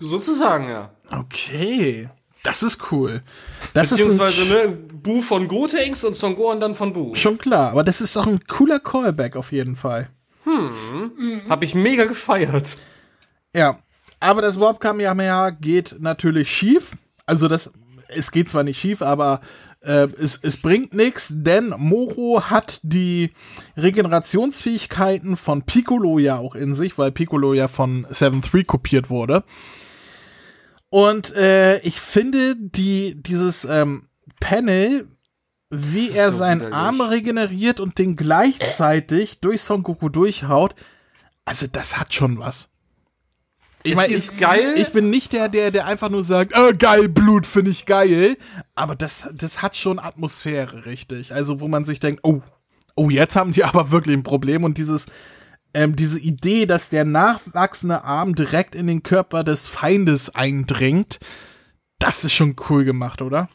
Sozusagen, ja. Okay. Das ist cool. Das Beziehungsweise, ist ne, Bu von Gotenks und Son Gohan dann von Bu. Schon klar, aber das ist auch ein cooler Callback auf jeden Fall. Hm. Mhm. Hab ich mega gefeiert. Ja. Aber das Warp Kamehameha geht natürlich schief. Also das, es geht zwar nicht schief, aber äh, es, es bringt nichts, denn Moro hat die Regenerationsfähigkeiten von Piccolo ja auch in sich, weil Piccolo ja von 7-3 kopiert wurde. Und äh, ich finde, die, dieses ähm, Panel wie er so seinen widerlich. Arm regeneriert und den gleichzeitig durch Son Goku durchhaut. Also, das hat schon was. Ich meine, ich, geil. ich bin nicht der, der, der einfach nur sagt, äh, geil, Blut finde ich geil. Aber das, das hat schon Atmosphäre, richtig. Also, wo man sich denkt, oh, oh, jetzt haben die aber wirklich ein Problem. Und dieses, ähm, diese Idee, dass der nachwachsende Arm direkt in den Körper des Feindes eindringt, das ist schon cool gemacht, oder?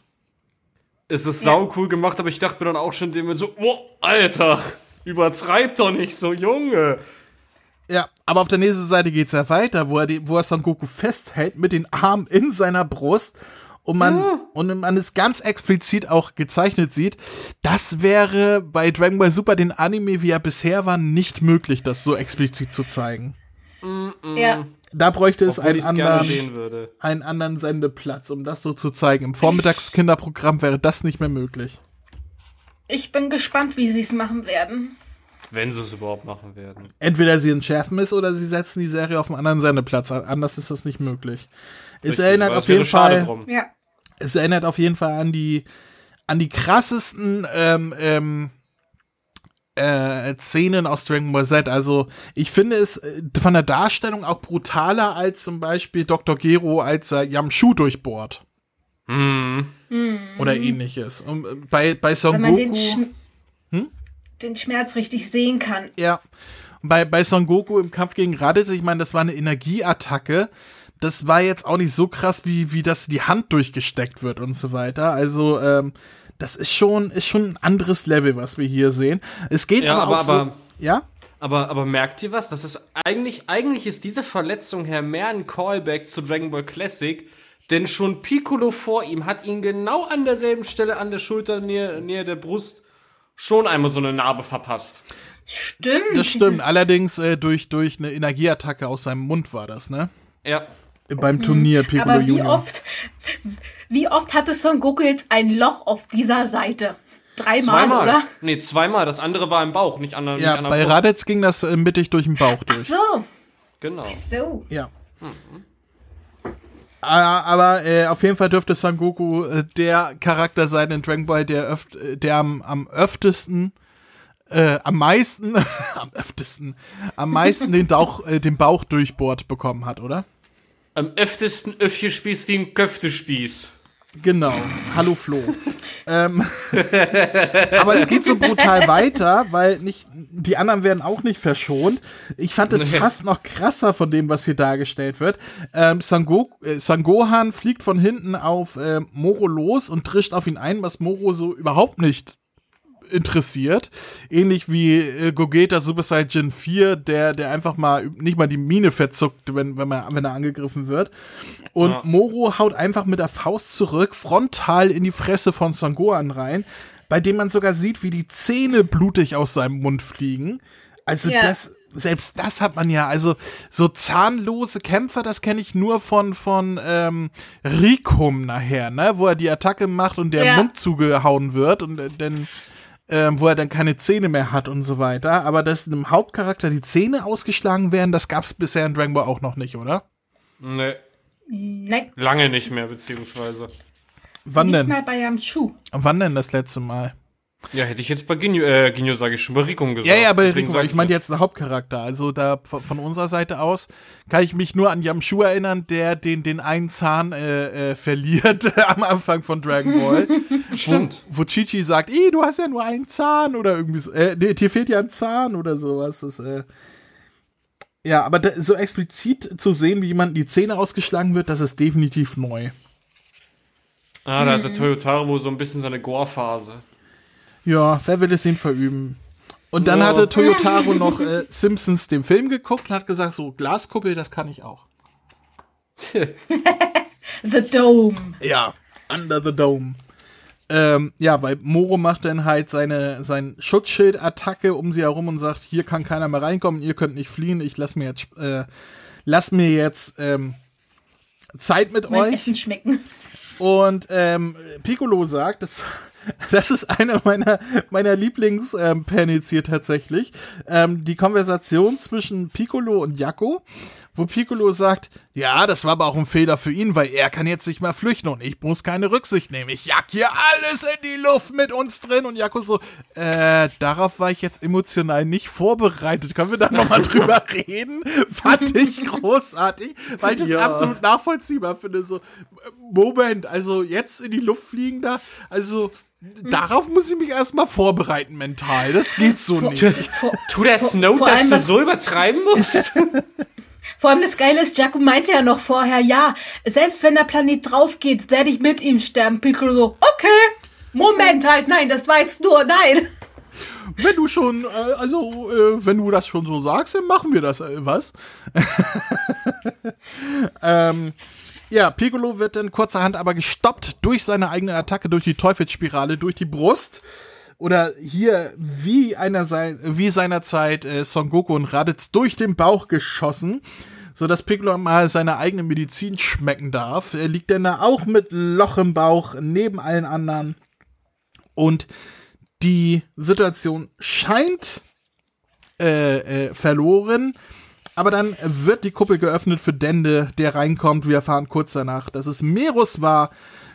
Es ist sau cool gemacht, aber ich dachte mir dann auch schon dem so, oh, Alter, übertreib doch nicht so, Junge. Ja, aber auf der nächsten Seite geht's ja weiter, wo er, die, wo er Son Goku festhält mit den Armen in seiner Brust und man, ja. und man es ganz explizit auch gezeichnet sieht. Das wäre bei Dragon Ball Super den Anime, wie er bisher war, nicht möglich, das so explizit zu zeigen. Mm -mm. Ja. Da bräuchte es einen anderen, einen anderen Sendeplatz, um das so zu zeigen. Im Vormittagskinderprogramm wäre das nicht mehr möglich. Ich bin gespannt, wie sie es machen werden. Wenn sie es überhaupt machen werden. Entweder sie entschärfen es oder sie setzen die Serie auf einen anderen Sendeplatz. Anders ist das nicht möglich. Es Richtig, erinnert auf jeden Fall. Ja. Es erinnert auf jeden Fall an die an die krassesten ähm, ähm, äh, Szenen aus Dragon Ball Z. Also ich finde es äh, von der Darstellung auch brutaler als zum Beispiel Dr. Gero, als er Yamshu durchbohrt. Mhm. Oder ähnliches. Und äh, bei, bei Son Wenn man den, Goku. Schm Hm? den Schmerz richtig sehen kann. Ja. Und bei, bei Son Goku im Kampf gegen Raditz, ich meine, das war eine Energieattacke. Das war jetzt auch nicht so krass, wie, wie das die Hand durchgesteckt wird und so weiter. Also, ähm, das ist schon, ist schon ein anderes Level, was wir hier sehen. Es geht Ja, aber, aber- auch so. aber- Ja? Aber, aber merkt ihr was? Das ist eigentlich, eigentlich ist diese Verletzung her mehr ein Callback zu Dragon Ball Classic, denn schon Piccolo vor ihm hat ihn genau an derselben Stelle an der Schulter, nähe, nähe der Brust, schon einmal so eine Narbe verpasst. Stimmt. Das stimmt. Allerdings äh, durch, durch eine Energieattacke aus seinem Mund war das, ne? Ja. Beim Turnier Piccolo Aber wie Junior. oft, wie oft hatte Son Goku jetzt ein Loch auf dieser Seite? Dreimal, Zweimal. oder? Nee, zweimal. Das andere war im Bauch, nicht an der, nicht Ja, an der bei Brust. Raditz ging das äh, mittig durch den Bauch Ach durch. so, Genau. so. Ja. Ah, Aber äh, auf jeden Fall dürfte Son Goku äh, der Charakter sein in Dragon Ball, der, öf äh, der am, am öftesten, äh, am meisten, am öftesten, am meisten den, Dauch, äh, den Bauch durchbohrt bekommen hat, oder? Am öftesten Öffchespieß wie ein Köftespieß. Genau. Hallo Flo. ähm, aber es geht so brutal weiter, weil nicht die anderen werden auch nicht verschont. Ich fand es Nee. fast noch krasser von dem, was hier dargestellt wird. Ähm, Sango, äh, Sangohan fliegt von hinten auf äh, Moro los und trischt auf ihn ein, was Moro so überhaupt nicht interessiert. Ähnlich wie äh, Gogeta Super Saiyan 4, der, der einfach mal nicht mal die Mine verzuckt, wenn, wenn, man, wenn er angegriffen wird. Und Ja. Moro haut einfach mit der Faust zurück, frontal in die Fresse von Son Gohan rein, bei dem man sogar sieht, wie die Zähne blutig aus seinem Mund fliegen. Also Ja. das, selbst das hat man ja, also so zahnlose Kämpfer, das kenne ich nur von, von ähm, Rikum nachher, ne, wo er die Attacke macht und der Ja. Mund zugehauen wird und äh, dann ähm, wo er dann keine Zähne mehr hat und so weiter. Aber dass einem Hauptcharakter die Zähne ausgeschlagen werden, das gab's bisher in Dragon Ball auch noch nicht, oder? Nee, Nein, lange nicht mehr, beziehungsweise. Wann nicht denn? mal bei Yamchu. Wann denn das letzte Mal? Ja, hätte ich jetzt bei Ginyu, äh, Ginyu sage ich schon, bei Rikum gesagt. Ja, ja, aber Deswegen Rico, sag ich meine jetzt der Hauptcharakter. Also da von, unserer Seite aus kann ich mich nur an Yamshu erinnern, der den, den einen Zahn äh, äh, verliert am Anfang von Dragon Ball. Stimmt. Wo, wo Chichi sagt, Ih, du hast ja nur einen Zahn oder irgendwie so. Äh, nee, dir fehlt ja ein Zahn oder sowas. Das, äh, ja, aber da, so explizit zu sehen, wie jemand die Zähne ausgeschlagen wird, das ist definitiv neu. Ah, da hatte Toyotaro wohl so ein bisschen seine Gore-Phase. Ja, wer will es ihm verüben? Und dann Ja. hatte Toyotaro noch äh, Simpsons den Film geguckt und hat gesagt, so Glaskuppel, das kann ich auch. The Dome. Ja, Under the Dome. Ähm, ja, weil Moro macht dann halt seine sein Schutzschild-Attacke um sie herum und sagt, hier kann keiner mehr reinkommen, ihr könnt nicht fliehen, ich lass mir jetzt äh, lass mir jetzt ähm, Zeit mit Mein euch. Essen schmecken. Und ähm, Piccolo sagt, das, das ist einer meiner, meiner Lieblingspanels hier tatsächlich, ähm, die Konversation zwischen Piccolo und Jakko, wo Piccolo sagt, ja, das war aber auch ein Fehler für ihn, weil er kann jetzt nicht mehr flüchten und ich muss keine Rücksicht nehmen. Ich jag hier alles in die Luft mit uns drin und Jakko so, äh, darauf war ich jetzt emotional nicht vorbereitet. Können wir da nochmal drüber reden? Fand ich großartig, weil ich das Ja. absolut nachvollziehbar finde. So, Moment, also jetzt in die Luft fliegen da, also darauf muss ich mich erstmal vorbereiten mental. Das geht so nicht. Vor, Tu der Snow, vor dass allem du so übertreiben musst? vor allem das Geile ist, Jakku meinte ja noch vorher, ja, selbst wenn der Planet drauf geht, werde ich mit ihm sterben. Piccolo so, okay, Moment halt, nein, das war jetzt nur, nein. Wenn du schon, äh, also äh, wenn du das schon so sagst, dann machen wir das, äh, was? ähm, ja, Piccolo wird dann kurzerhand aber gestoppt durch seine eigene Attacke, durch die Teufelsspirale, durch die Brust. Oder hier, wie, einer sei, wie seinerzeit äh, Son Goku und Raditz durch den Bauch geschossen, sodass Piccolo mal seine eigene Medizin schmecken darf. Er liegt dann da auch mit Loch im Bauch neben allen anderen. Und die Situation scheint äh, äh, verloren. Aber dann wird die Kuppel geöffnet für Dende, der reinkommt. Wir erfahren kurz danach, dass es Merus war,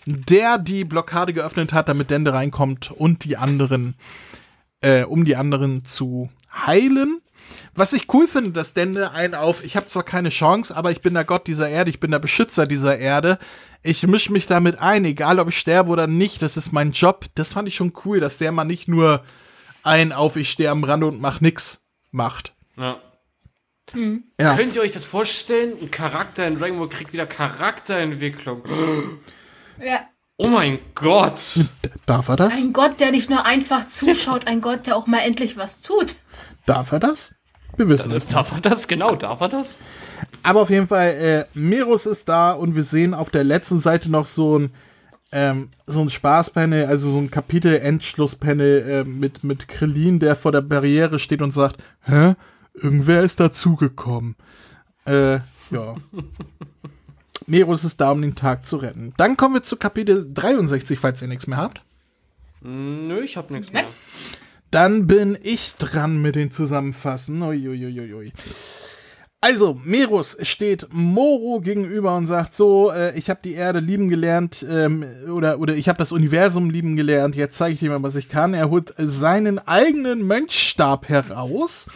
der die Blockade geöffnet hat, damit Dende reinkommt und die anderen. äh, um die anderen zu heilen. Was ich cool finde, dass Dende einen auf, ich habe zwar keine Chance, aber ich bin der Gott dieser Erde, ich bin der Beschützer dieser Erde. Ich mische mich damit ein, egal ob ich sterbe oder nicht, das ist mein Job. Das fand ich schon cool, dass der mal nicht nur ein auf, ich stehe am Rand und mach nix macht. Ja. Mhm. ja. Könnt ihr euch das vorstellen? Ein Charakter in Dragon Ball kriegt wieder Charakterentwicklung. Ja. Oh mein Gott. Darf er das? Ein Gott, der nicht nur einfach zuschaut, ein Gott, der auch mal endlich was tut. Darf er das? Wir wissen es. Darf er das? Genau, darf er das? Aber auf jeden Fall, äh, Merus ist da und wir sehen auf der letzten Seite noch so ein ähm, so ein Spaßpanel, also so ein Kapitel-Endschlusspanel äh, mit, mit Krillin, der vor der Barriere steht und sagt, hä? Irgendwer ist dazugekommen. Äh, ja. Merus ist da, um den Tag zu retten. Dann kommen wir zu Kapitel 63, falls ihr nichts mehr habt. Nö, ich hab nichts mehr. Dann bin ich dran mit den Zusammenfassen. Uiuiuiui. Also, Merus steht Moro gegenüber und sagt so, äh, ich habe die Erde lieben gelernt, ähm, oder, oder ich habe das Universum lieben gelernt, jetzt zeige ich dir mal, was ich kann. Er holt seinen eigenen Mönchstab heraus,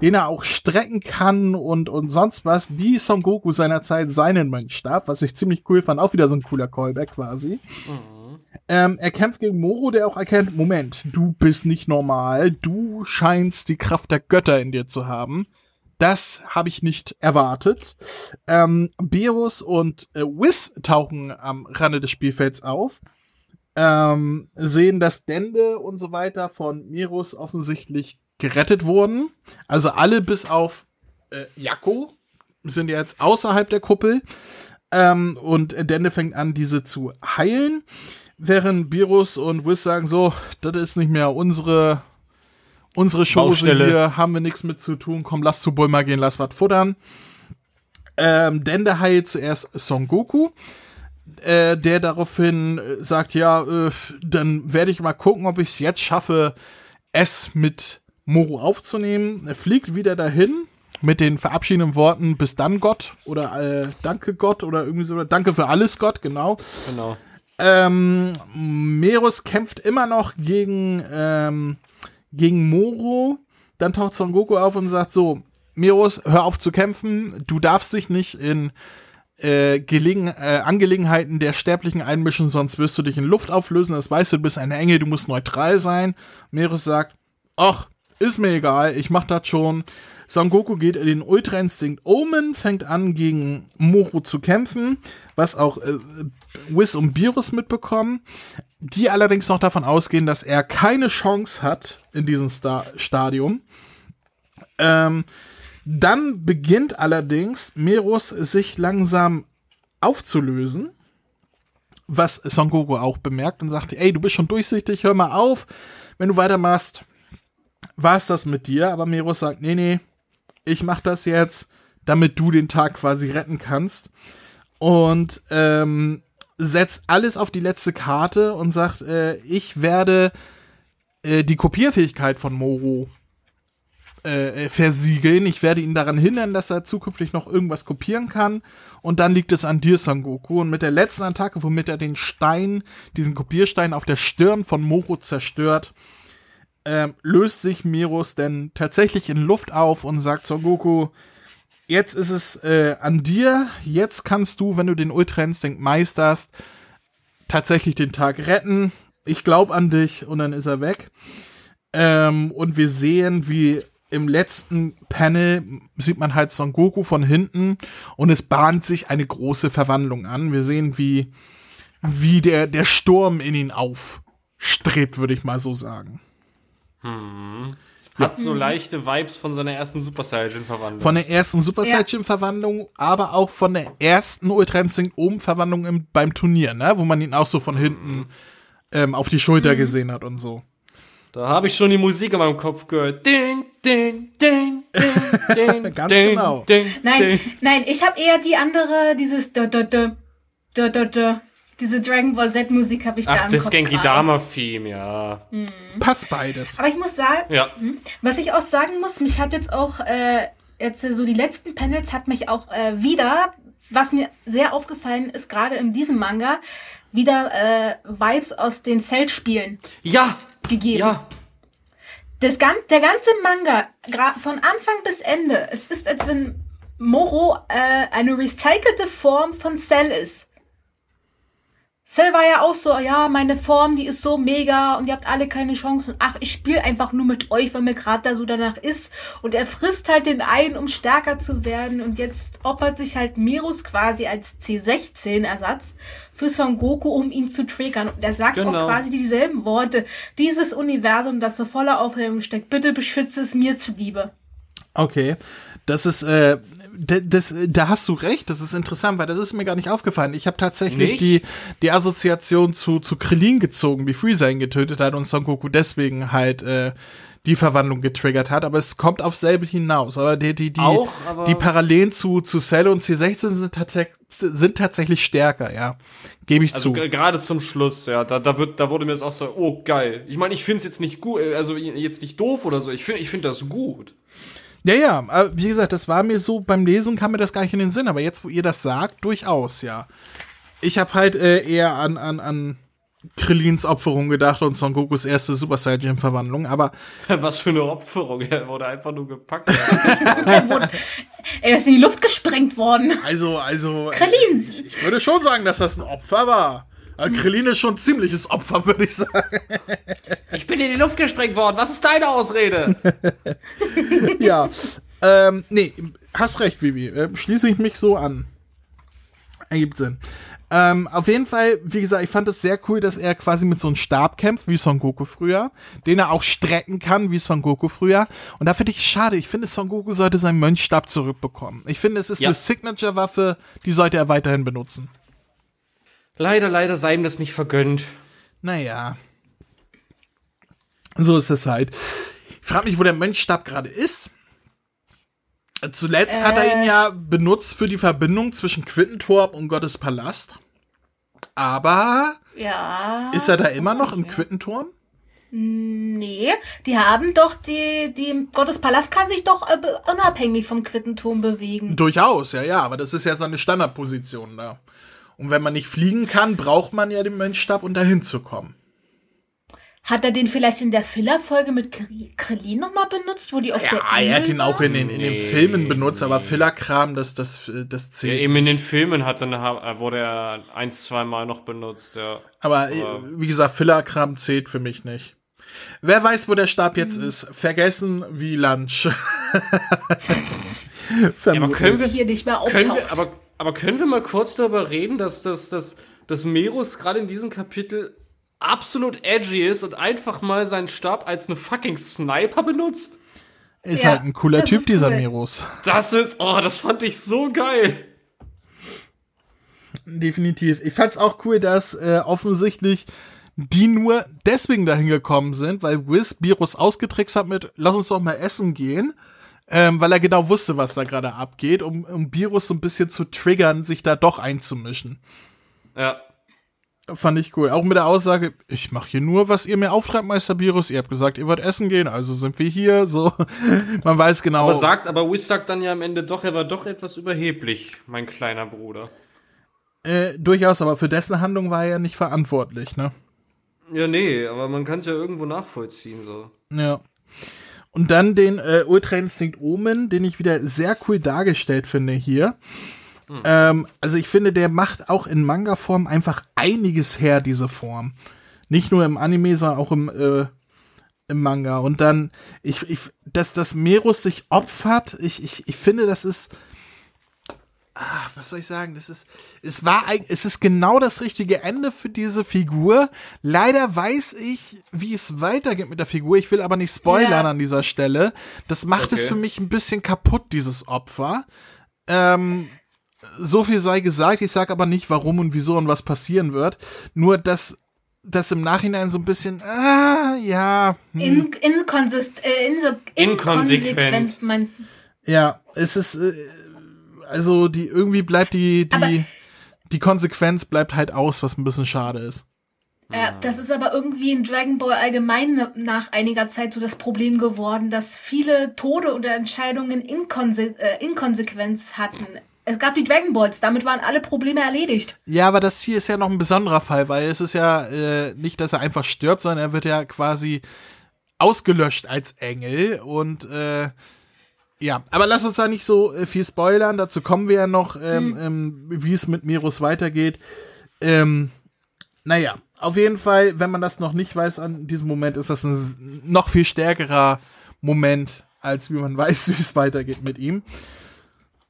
den er auch strecken kann und, und sonst was, wie Son Goku seinerzeit seinen Mönchstab, was ich ziemlich cool fand, auch wieder so ein cooler Callback quasi. Mhm. Ähm, er kämpft gegen Moro, der auch erkennt, Moment, du bist nicht normal, du scheinst die Kraft der Götter in dir zu haben. Das habe ich nicht erwartet. Ähm, Berus und äh, Whis tauchen am Rande des Spielfelds auf. Ähm, sehen, dass Dende und so weiter von Mirus offensichtlich gerettet wurden. Also alle bis auf äh, Jakko sind jetzt außerhalb der Kuppel. Ähm, und Dende fängt an, diese zu heilen. Während Birus und Whis sagen so, das ist nicht mehr unsere unsere Chose hier haben wir nichts mit zu tun, komm, lass zu Bulma gehen, lass was futtern. Ähm, Dende heilt zuerst Son Goku, äh, der daraufhin sagt, ja, äh, dann werde ich mal gucken, ob ich es jetzt schaffe, es mit Moro aufzunehmen. Er fliegt wieder dahin mit den verabschiedenden Worten, bis dann Gott oder äh, danke Gott oder irgendwie so, danke für alles Gott, genau. Genau. Ähm, Merus kämpft immer noch gegen ähm, gegen Moro. Dann taucht Son Goku auf und sagt so, Miros, hör auf zu kämpfen. Du darfst dich nicht in äh, Gelegen äh, Angelegenheiten der Sterblichen einmischen, sonst wirst du dich in Luft auflösen. Das weißt du, du bist eine Engel, du musst neutral sein. Meros sagt, ach, ist mir egal, ich mach das schon. Son Goku geht in den Ultra Instinct Omen, fängt an gegen Moro zu kämpfen, was auch äh, Whis und Beerus mitbekommen die allerdings noch davon ausgehen, dass er keine Chance hat in diesem Star Stadium. Ähm, dann beginnt allerdings Meros sich langsam aufzulösen, was Son Goku auch bemerkt und sagt, ey, du bist schon durchsichtig, hör mal auf, wenn du weitermachst, war es das mit dir, aber Meros sagt, nee, nee, ich mach das jetzt, damit du den Tag quasi retten kannst. Und ähm, setzt alles auf die letzte Karte und sagt, äh, ich werde äh, die Kopierfähigkeit von Moro äh, versiegeln. Ich werde ihn daran hindern, dass er zukünftig noch irgendwas kopieren kann. Und dann liegt es an dir, Sangoku. Und mit der letzten Attacke, womit er den Stein, diesen Kopierstein auf der Stirn von Moro zerstört, äh, löst sich Miros denn tatsächlich in Luft auf und sagt Sangoku, jetzt ist es äh, an dir. Jetzt kannst du, wenn du den Ultra Instinct meisterst, tatsächlich den Tag retten. Ich glaube an dich und dann ist er weg. Ähm, und wir sehen, wie im letzten Panel sieht man halt Son Goku von hinten und es bahnt sich eine große Verwandlung an. Wir sehen, wie, wie der, der Sturm in ihn aufstrebt, würde ich mal so sagen. Hm. Hat so leichte Vibes von seiner ersten Super Saiyan-Verwandlung. Von der ersten Super Saiyan-Verwandlung, aber auch von der ersten Ultra Instinct Oben-Verwandlung beim Turnier, ne? Wo man ihn auch so von hinten ähm, auf die Schulter mhm. gesehen hat und so. Da habe ich schon die Musik in meinem Kopf gehört. Ding, ding, ding, ding, ding, Ganz ding, genau. Ding, nein, nein, ich habe eher die andere, dieses da, da, da, da, da, da. Diese Dragon Ball Z Musik habe ich Ach, da im das Genki Dama Theme, ja. Mhm. Passt beides. Aber ich muss sagen, ja. Hm, was ich auch sagen muss, mich hat jetzt auch äh, jetzt so die letzten Panels hat mich auch äh, wieder, was mir sehr aufgefallen ist, gerade in diesem Manga, wieder äh, Vibes aus den Zeltspielen. Ja. Gegeben. Ja. Das, der ganze Manga, von Anfang bis Ende, es ist, als wenn Moro äh, eine recycelte Form von Cell ist. Cell war ja auch so, ja, meine Form, die ist so mega und ihr habt alle keine Chancen. Ach, ich spiele einfach nur mit euch, weil mir gerade da so danach ist. Und er frisst halt den einen, um stärker zu werden. Und jetzt opfert sich halt Merus quasi als C16-Ersatz für Son Goku, um ihn zu triggern. Und er sagt genau. auch quasi dieselben Worte. Dieses Universum, das so voller Aufregung steckt, bitte beschütze es mir zuliebe. Okay. Das ist, äh, das, da hast du recht, das ist interessant, weil das ist mir gar nicht aufgefallen. Ich habe tatsächlich die, die Assoziation zu, zu Krillin gezogen, wie Freezer ihn getötet hat und Son Goku deswegen halt äh, die Verwandlung getriggert hat, aber es kommt auf selbe hinaus. Aber die, die, die, Auch, die Parallelen zu, zu Cell und C16 sind, sind tatsächlich stärker, ja. Gebe ich also zu. Gerade zum Schluss, ja, da, da, wird, da wurde mir das auch so, oh geil. Ich meine, ich finde es jetzt nicht gut, also jetzt nicht doof oder so, ich finde ich find das gut. Ja, ja, wie gesagt, das war mir so, beim Lesen kam mir das gar nicht in den Sinn, aber jetzt, wo ihr das sagt, durchaus, ja. Ich habe halt äh, eher an, an, an Krillins Opferung gedacht und Son Gokus erste Super Saiyan Verwandlung, aber. Was für eine Opferung, er wurde einfach nur gepackt. er, wurde, er ist in die Luft gesprengt worden. Also, also. Krillin! Ich, ich würde schon sagen, dass das ein Opfer war. Krillin ist schon ein ziemliches Opfer, würde ich sagen. Ich bin in die Luft gesprengt worden. Was ist deine Ausrede? ja. Ähm, nee, hast recht, Vivi. Äh, schließe ich mich so an. Ergibt Sinn. Ähm, auf jeden Fall, wie gesagt, ich fand es sehr cool, dass er quasi mit so einem Stab kämpft, wie Son Goku früher, den er auch strecken kann, wie Son Goku früher. Und da finde ich schade. Ich finde, Son Goku sollte seinen Mönchstab zurückbekommen. Ich finde, es ist ja. eine Signature-Waffe, die sollte er weiterhin benutzen. Leider, leider sei ihm das nicht vergönnt. Naja. So ist es halt. Ich frage mich, wo der Mönchstab gerade ist. Zuletzt äh. hat er ihn ja benutzt für die Verbindung zwischen Quittentorp und Gottes Palast. Aber ja, ist er da immer noch im Quittenturm? Nee, die haben doch die, die Gottespalast kann sich doch äh, unabhängig vom Quittenturm bewegen. Durchaus, ja, ja, aber das ist ja seine Standardposition da. Und wenn man nicht fliegen kann, braucht man ja den Mönchstab, um dahin zu kommen. Hat er den vielleicht in der Filler-Folge mit Krillin nochmal benutzt, wo die auf ja, der Ja, er hat ihn auch in den, in den nee, Filmen benutzt, aber Filler-Kram, das, das, das zählt. Ja, eben in den Filmen hat er, wurde er ein, zwei Mal noch benutzt, ja. Aber, äh, aber wie gesagt, Filler-Kram zählt für mich nicht. Wer weiß, wo der Stab jetzt mhm. ist? Vergessen wie Lunch. ja, aber können wir hier nicht mehr aber, aber können wir mal kurz darüber reden, dass das, dass, dass Merus gerade in diesem Kapitel absolut edgy ist und einfach mal seinen Stab als eine fucking Sniper benutzt. Ist ja, halt ein cooler Typ, dieser cool. Miros. Das ist, oh, das fand ich so geil. Definitiv. Ich fand's auch cool, dass äh, offensichtlich die nur deswegen dahin gekommen sind, weil Wiz Virus ausgetrickst hat mit, lass uns doch mal essen gehen. Ähm, weil er genau wusste, was da gerade abgeht, um, um Virus so ein bisschen zu triggern, sich da doch einzumischen. Ja. Fand ich cool. Auch mit der Aussage, ich mache hier nur, was ihr mir auftragt, Meister Virus. Ihr habt gesagt, ihr wollt essen gehen, also sind wir hier. So, man weiß genau. Aber sagt, aber Whis sagt dann ja am Ende doch, er war doch etwas überheblich, mein kleiner Bruder. Äh, durchaus, aber für dessen Handlung war er ja nicht verantwortlich, ne? Ja, nee, aber man kann es ja irgendwo nachvollziehen, so. Ja. Und dann den äh, Ultra Instinct Omen, den ich wieder sehr cool dargestellt finde hier. Mhm. Ähm, also ich finde, der macht auch in Manga-Form einfach einiges her, diese Form. Nicht nur im Anime, sondern auch im, äh, im Manga. Und dann, ich, ich, dass das Merus sich opfert, ich, ich, ich finde, das ist. Ah, was soll ich sagen? Das ist, es war, es ist genau das richtige Ende für diese Figur. Leider weiß ich, wie es weitergeht mit der Figur. Ich will aber nicht spoilern ja. an dieser Stelle. Das macht okay. es für mich ein bisschen kaputt, dieses Opfer. Ähm, so viel sei gesagt, ich sage aber nicht, warum und wieso und was passieren wird. Nur, dass das im Nachhinein so ein bisschen, ah, ja. Hm. In, inkonsist, äh, in so, inkonsequent. Man ja, es ist, äh, also die, irgendwie bleibt die, die, die Konsequenz bleibt halt aus, was ein bisschen schade ist. Ja, das ist aber irgendwie in Dragon Ball allgemein nach einiger Zeit so das Problem geworden, dass viele Tode oder Entscheidungen Inkonse äh, Inkonsequenz hatten es gab die Dragon Balls, damit waren alle Probleme erledigt. Ja, aber das hier ist ja noch ein besonderer Fall, weil es ist ja äh, nicht, dass er einfach stirbt, sondern er wird ja quasi ausgelöscht als Engel und äh, ja, aber lass uns da nicht so äh, viel spoilern. Dazu kommen wir ja noch, ähm, hm. ähm, wie es mit Mirus weitergeht. Ähm, naja, auf jeden Fall, wenn man das noch nicht weiß an diesem Moment, ist das ein noch viel stärkerer Moment, als wie man weiß, wie es weitergeht mit ihm.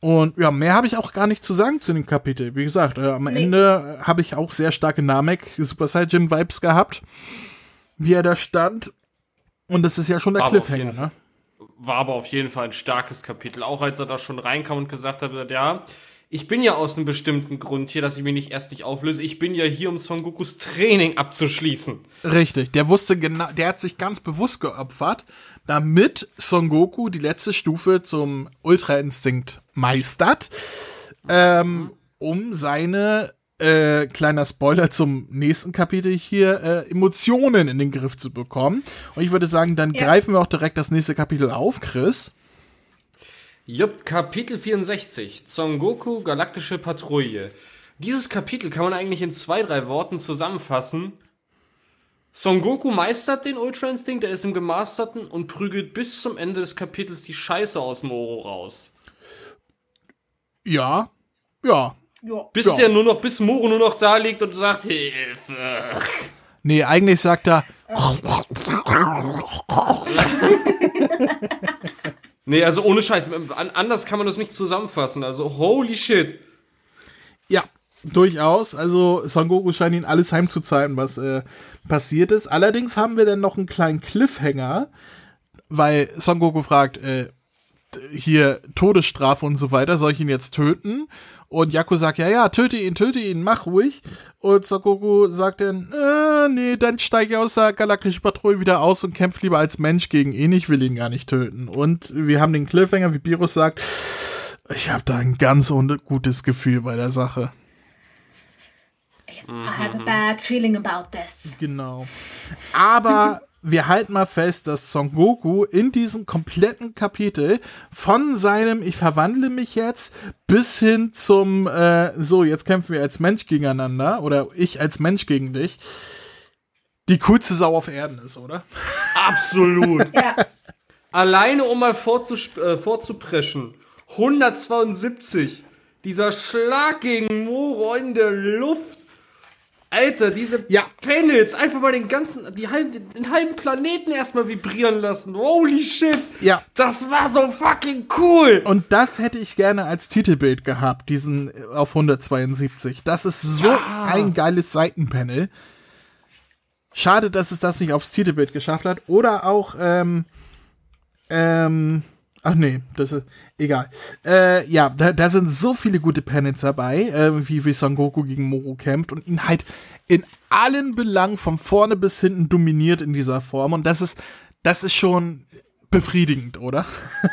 Und ja, mehr habe ich auch gar nicht zu sagen zu dem Kapitel. Wie gesagt, äh, am nee. Ende habe ich auch sehr starke Namek Super Saiyan Vibes gehabt, wie er da stand. Und das ist ja schon der aber Cliffhanger, ne? War aber auf jeden Fall ein starkes Kapitel. Auch als er da schon reinkam und gesagt hat, ja, ich bin ja aus einem bestimmten Grund hier, dass ich mich nicht erst nicht auflöse. Ich bin ja hier, um Son Gokus Training abzuschließen. Richtig, der wusste genau, der hat sich ganz bewusst geopfert, damit Son Goku die letzte Stufe zum Ultra Instinkt meistert, ähm, um seine äh, kleiner Spoiler zum nächsten Kapitel hier, äh, Emotionen in den Griff zu bekommen. Und ich würde sagen, dann ja. greifen wir auch direkt das nächste Kapitel auf, Chris. Jupp, Kapitel 64, Son Goku, Galaktische Patrouille. Dieses Kapitel kann man eigentlich in zwei, drei Worten zusammenfassen. Son Goku meistert den Ultra Instinct, er ist im Gemasterten und prügelt bis zum Ende des Kapitels die Scheiße aus Moro raus. Ja, ja. Ja. Bis ja. der nur noch, bis Moro nur noch da liegt und sagt, Hilfe. Nee, eigentlich sagt er. nee, also ohne Scheiß. Anders kann man das nicht zusammenfassen. Also, holy shit. Ja, Durchaus. Also Son Goku scheint ihn alles heimzuzahlen, was äh, passiert ist. Allerdings haben wir dann noch einen kleinen Cliffhanger, weil Son Goku fragt, äh, hier Todesstrafe und so weiter, soll ich ihn jetzt töten? Und Yaku sagt, ja, ja, töte ihn, töte ihn, mach ruhig. Und Son Goku sagt dann, äh, nee, dann steige ich aus der galaktischen Patrouille wieder aus und kämpfe lieber als Mensch gegen ihn, ich will ihn gar nicht töten. Und wir haben den Cliffhanger, wie Virus sagt, ich habe da ein ganz gutes Gefühl bei der Sache. I have a bad feeling about this. Genau. Aber wir halten mal fest, dass Son Goku in diesem kompletten Kapitel von seinem Ich verwandle mich jetzt bis hin zum äh, So, jetzt kämpfen wir als Mensch gegeneinander oder ich als Mensch gegen dich die coolste Sau auf Erden ist, oder? Absolut. ja. Alleine um mal äh, vorzupreschen. 172. Dieser Schlag gegen Moro in der Luft Alter, diese ja. Panels, einfach mal den ganzen, die halben, den halben Planeten erstmal vibrieren lassen. Holy shit. Ja. Das war so fucking cool. Und das hätte ich gerne als Titelbild gehabt, diesen äh, auf 172. Das ist so ja. ein geiles Seitenpanel. Schade, dass es das nicht aufs Titelbild geschafft hat. Oder auch, ähm, ähm, Ach nee, das ist egal. Äh, ja, da, da sind so viele gute Panels dabei, äh, wie, wie Son Goku gegen Moro kämpft und ihn halt in allen Belangen von vorne bis hinten dominiert in dieser Form. Und das ist, das ist schon befriedigend, oder?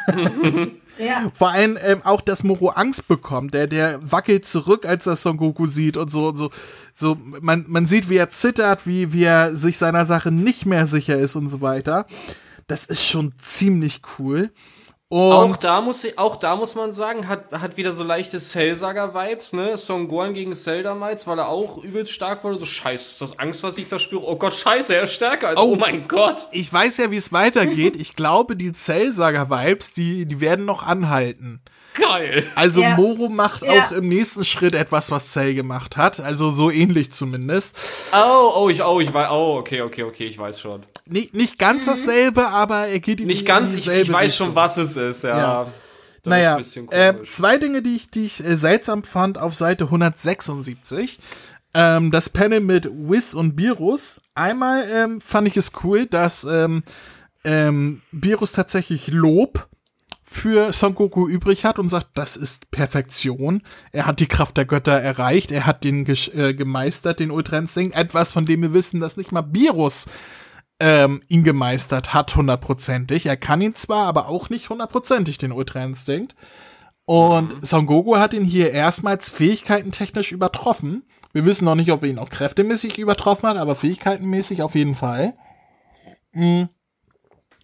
ja. Vor allem ähm, auch, dass Moro Angst bekommt. Der, der wackelt zurück, als er Son Goku sieht und so und so. So, man, man sieht, wie er zittert, wie, wie er sich seiner Sache nicht mehr sicher ist und so weiter. Das ist schon ziemlich cool. Und auch da muss auch da muss man sagen, hat, hat wieder so leichte Cell-Saga-Vibes, ne? Song Gohan gegen Cell damals, weil er auch übelst stark wurde. So, scheiße, ist das Angst, was ich da spüre? Oh Gott, scheiße, er ist stärker. Als, oh, oh mein Gott. Ich weiß ja, wie es weitergeht. ich glaube, die Cell-Saga-Vibes, die, die werden noch anhalten. Geil. Also ja. Moro macht ja. auch im nächsten Schritt etwas, was Cell gemacht hat. Also so ähnlich zumindest. Oh, oh, ich, oh, ich weiß, oh, okay, okay, okay, ich weiß schon. Nicht, nicht ganz mhm. dasselbe, aber er geht in Nicht ganz, ich, ich weiß schon, was es ist, ja. ja. Naja, äh, zwei Dinge, die ich, die ich äh, seltsam fand auf Seite 176. Ähm, das Panel mit Wiz und Virus. Einmal ähm, fand ich es cool, dass ähm, ähm, Virus tatsächlich Lob für Son Goku übrig hat und sagt, das ist Perfektion. Er hat die Kraft der Götter erreicht, er hat den äh, gemeistert, den Ultra Instinct. Etwas, von dem wir wissen, dass nicht mal Virus ähm, ihn gemeistert hat, hundertprozentig. Er kann ihn zwar, aber auch nicht hundertprozentig, den Ultra Instinct. Und mhm. Son Goku hat ihn hier erstmals fähigkeitentechnisch übertroffen. Wir wissen noch nicht, ob er ihn auch kräftemäßig übertroffen hat, aber fähigkeitenmäßig auf jeden Fall. Mhm.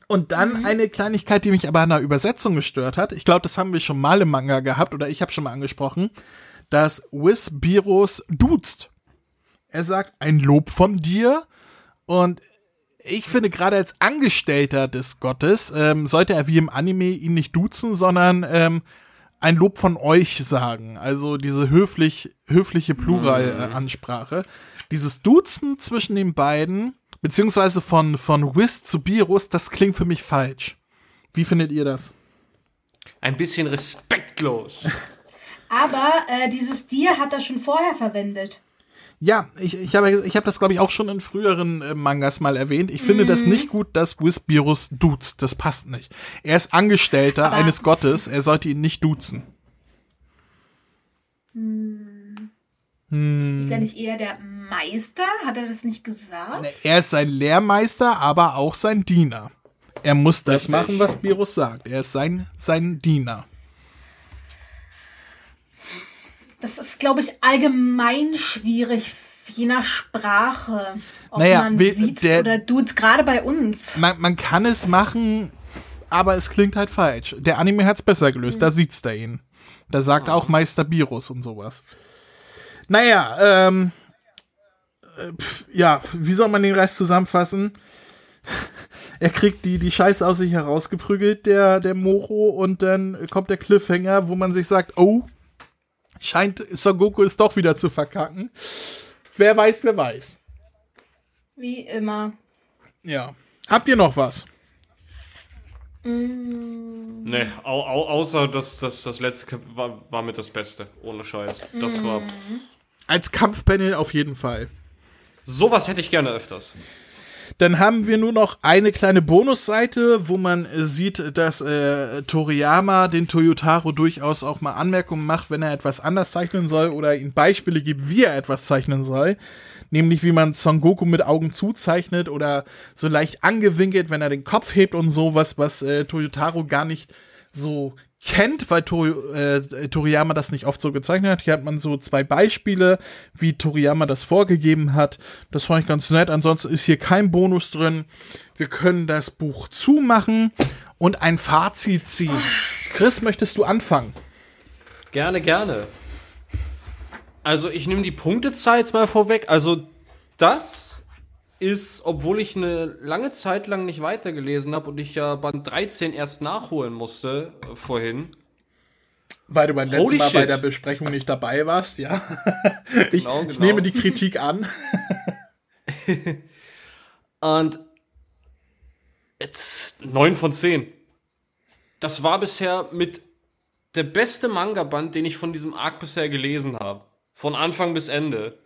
Und dann mhm. eine Kleinigkeit, die mich aber an der Übersetzung gestört hat. Ich glaube, das haben wir schon mal im Manga gehabt oder ich habe schon mal angesprochen, dass Whis Biros duzt. Er sagt ein Lob von dir und ich finde, gerade als Angestellter des Gottes ähm, sollte er wie im Anime ihn nicht duzen, sondern ähm, ein Lob von euch sagen. Also diese höflich, höfliche Pluralansprache. Dieses Duzen zwischen den beiden, beziehungsweise von, von Whis zu Birus, das klingt für mich falsch. Wie findet ihr das? Ein bisschen respektlos. Aber äh, dieses Dir hat er schon vorher verwendet. Ja, ich, ich habe ich hab das, glaube ich, auch schon in früheren äh, Mangas mal erwähnt. Ich finde mhm. das nicht gut, dass Whispirus duzt. Das passt nicht. Er ist Angestellter Aber eines Gottes. Er sollte ihn nicht duzen. Hm. Hm. Ist er nicht eher der Meister? Hat er das nicht gesagt? Er ist sein Lehrmeister, aber auch sein Diener. Er muss das Richtig. machen, was Birus sagt. Er ist sein, sein Diener. Das ist, glaube ich, allgemein schwierig, je nach Sprache. Ob naja, man sieht oder duzt, gerade bei uns. Man, man kann es machen, aber es klingt halt falsch. Der Anime hat es besser gelöst, mhm. da sieht's da ihn. Da sagt auch Meister Birus und sowas. Naja, ähm, äh, pf, ja, wie soll man den Rest zusammenfassen? er kriegt die, die Scheiße aus sich herausgeprügelt, der, der Moro, und dann kommt der Cliffhanger, wo man sich sagt, oh, scheint Son Goku es doch wieder zu verkacken. Wer weiß, wer weiß. Wie immer. Ja. Habt ihr noch was? Mm. Nee, au, au, außer das, das, das letzte war, war mit das Beste. Ohne Scheiß. Das mm. war. Als Kampfpanel auf jeden Fall. Sowas hätte ich gerne öfters. Dann haben wir nur noch eine kleine Bonusseite, wo man äh, sieht, dass äh, Toriyama den Toyotaro durchaus auch mal Anmerkungen macht, wenn er etwas anders zeichnen soll oder ihm Beispiele gibt, wie er etwas zeichnen soll. Nämlich wie man Son Goku mit Augen zuzeichnet oder so leicht angewinkelt, wenn er den Kopf hebt und sowas, was äh, Toyotaro gar nicht so kennt, weil Tori, äh, Toriyama das nicht oft so gezeichnet hat. Hier hat man so zwei Beispiele, wie Toriyama das vorgegeben hat. Das fand ich ganz nett. Ansonsten ist hier kein Bonus drin. Wir können das Buch zumachen und ein Fazit ziehen. Chris, möchtest du anfangen? Gerne, gerne. Also ich nehme die Punktezahl jetzt mal vorweg. Also das ist, obwohl ich eine lange Zeit lang nicht weitergelesen habe und ich ja Band 13 erst nachholen musste äh, vorhin. Weil du beim letzten Mal shit. bei der Besprechung nicht dabei warst, ja. ich, genau, genau. ich nehme die Kritik an. und jetzt 9 von 10. Das war bisher mit der beste Manga-Band, den ich von diesem Arc bisher gelesen habe. Von Anfang bis Ende.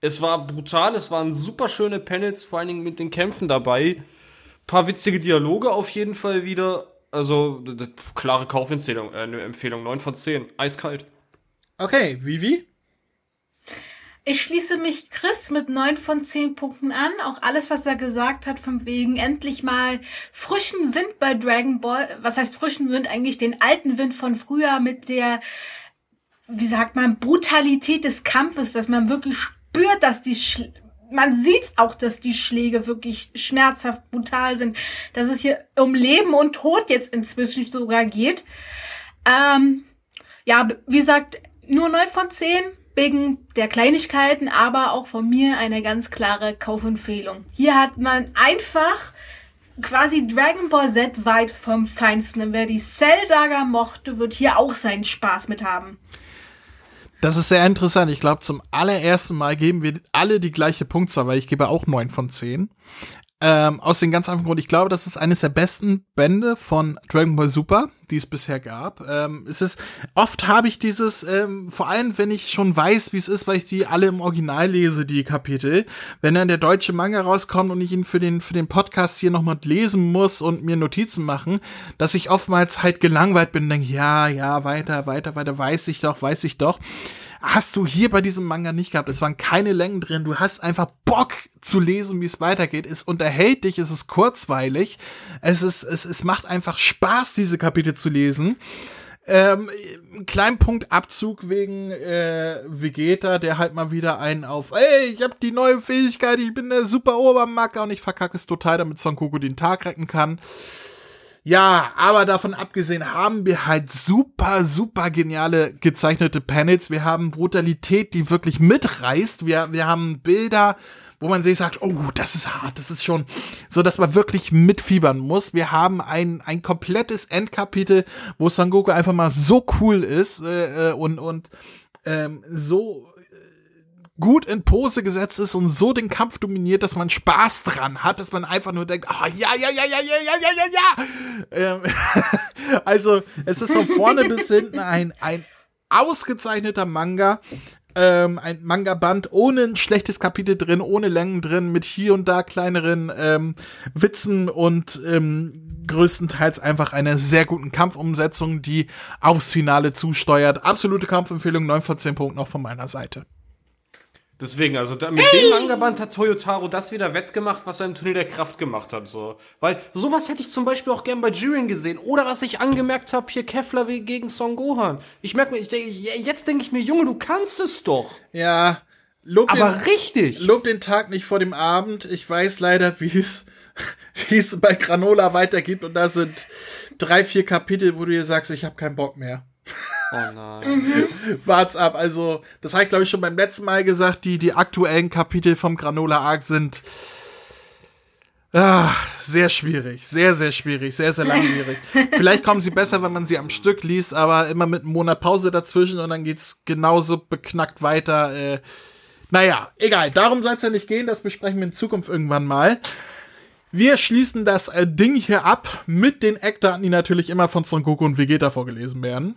Es war brutal, es waren super schöne Panels, vor allen Dingen mit den Kämpfen dabei. Paar witzige Dialoge auf jeden Fall wieder. Also, klare Kaufempfehlung, äh, eine Empfehlung, 9 von 10. Eiskalt. Okay, Vivi? Ich schließe mich Chris mit 9 von 10 Punkten an. Auch alles, was er gesagt hat, von wegen endlich mal frischen Wind bei Dragon Ball. Was heißt frischen Wind? Eigentlich den alten Wind von früher mit der, wie sagt man, Brutalität des Kampfes, dass man wirklich spürt, dass die Sch man sieht auch, dass die Schläge wirklich schmerzhaft brutal sind, dass es hier um Leben und Tod jetzt inzwischen sogar geht. Ähm, ja, wie gesagt, nur 9 von 10 wegen der Kleinigkeiten, aber auch von mir eine ganz klare Kaufempfehlung. Hier hat man einfach quasi Dragon Ball Z Vibes vom Feinsten. Wer die Cell-Saga mochte, wird hier auch seinen Spaß mit haben. Das ist sehr interessant. Ich glaube, zum allerersten Mal geben wir alle die gleiche Punktzahl, weil ich gebe auch neun von zehn. Ähm, aus dem ganz einfachen Grund, ich glaube, das ist eines der besten Bände von Dragon Ball Super, die es bisher gab. Ähm, es ist, oft habe ich dieses, ähm, vor allem wenn ich schon weiß, wie es ist, weil ich die alle im Original lese, die Kapitel, wenn dann der deutsche Manga rauskommt und ich ihn für den, für den Podcast hier nochmal lesen muss und mir Notizen machen, dass ich oftmals halt gelangweilt bin denke, ja, ja, weiter, weiter, weiter, weiß ich doch, weiß ich doch hast du hier bei diesem Manga nicht gehabt. Es waren keine Längen drin. Du hast einfach Bock zu lesen, wie es weitergeht. Es unterhält dich, es ist kurzweilig. Es ist, es, es macht einfach Spaß, diese Kapitel zu lesen. Ähm, ein kleinen Punkt Abzug wegen äh, Vegeta, der halt mal wieder einen auf, ey, ich hab die neue Fähigkeit, ich bin der super Obermacker und ich verkacke es total, damit Son Goku den Tag retten kann. Ja, aber davon abgesehen haben wir halt super, super geniale gezeichnete Panels. Wir haben Brutalität, die wirklich mitreißt. Wir, wir haben Bilder, wo man sich sagt, oh, das ist hart, das ist schon so, dass man wirklich mitfiebern muss. Wir haben ein, ein komplettes Endkapitel, wo Son Goku einfach mal so cool ist äh, äh und, und ähm, so gut in Pose gesetzt ist und so den Kampf dominiert, dass man Spaß dran hat, dass man einfach nur denkt, ah, oh, ja, ja, ja, ja, ja, ja, ja, ja, ja. Ähm, also, es ist von vorne bis hinten ein, ein ausgezeichneter Manga. Ähm, ein Manga-Band ohne ein schlechtes Kapitel drin, ohne Längen drin, mit hier und da kleineren ähm, Witzen und ähm, größtenteils einfach einer sehr guten Kampfumsetzung, die aufs Finale zusteuert. Absolute Kampfempfehlung, 9 von 10 Punkten auch von meiner Seite. Deswegen, also da, mit hey! dem Manga-Band hat Toyotaro das wieder wettgemacht, was er im Turnier der Kraft gemacht hat. So. Weil sowas hätte ich zum Beispiel auch gern bei Jiren gesehen. Oder was ich angemerkt habe, hier Kefler gegen Son Gohan. Ich merke mir, ich denke, jetzt denke ich mir, Junge, du kannst es doch. Ja, lob Aber den, richtig. Lob den Tag nicht vor dem Abend. Ich weiß leider, wie es wie es bei Granola weitergeht. Und da sind drei, vier Kapitel, wo du dir sagst, ich habe keinen Bock mehr. Oh nein. Mhm. Wart's ab. Also, das habe ich, glaube ich, schon beim letzten Mal gesagt. Die, die aktuellen Kapitel vom Granola Arc sind ah, sehr schwierig. Sehr, sehr schwierig. Sehr, sehr langwierig. Vielleicht kommen sie besser, wenn man sie am Stück liest, aber immer mit einem Monat Pause dazwischen und dann geht's genauso beknackt weiter. Äh, naja, egal. Darum soll es ja nicht gehen. Das besprechen wir in Zukunft irgendwann mal. Wir schließen das äh, Ding hier ab mit den Eckdaten, die natürlich immer von Son Goku und Vegeta vorgelesen werden.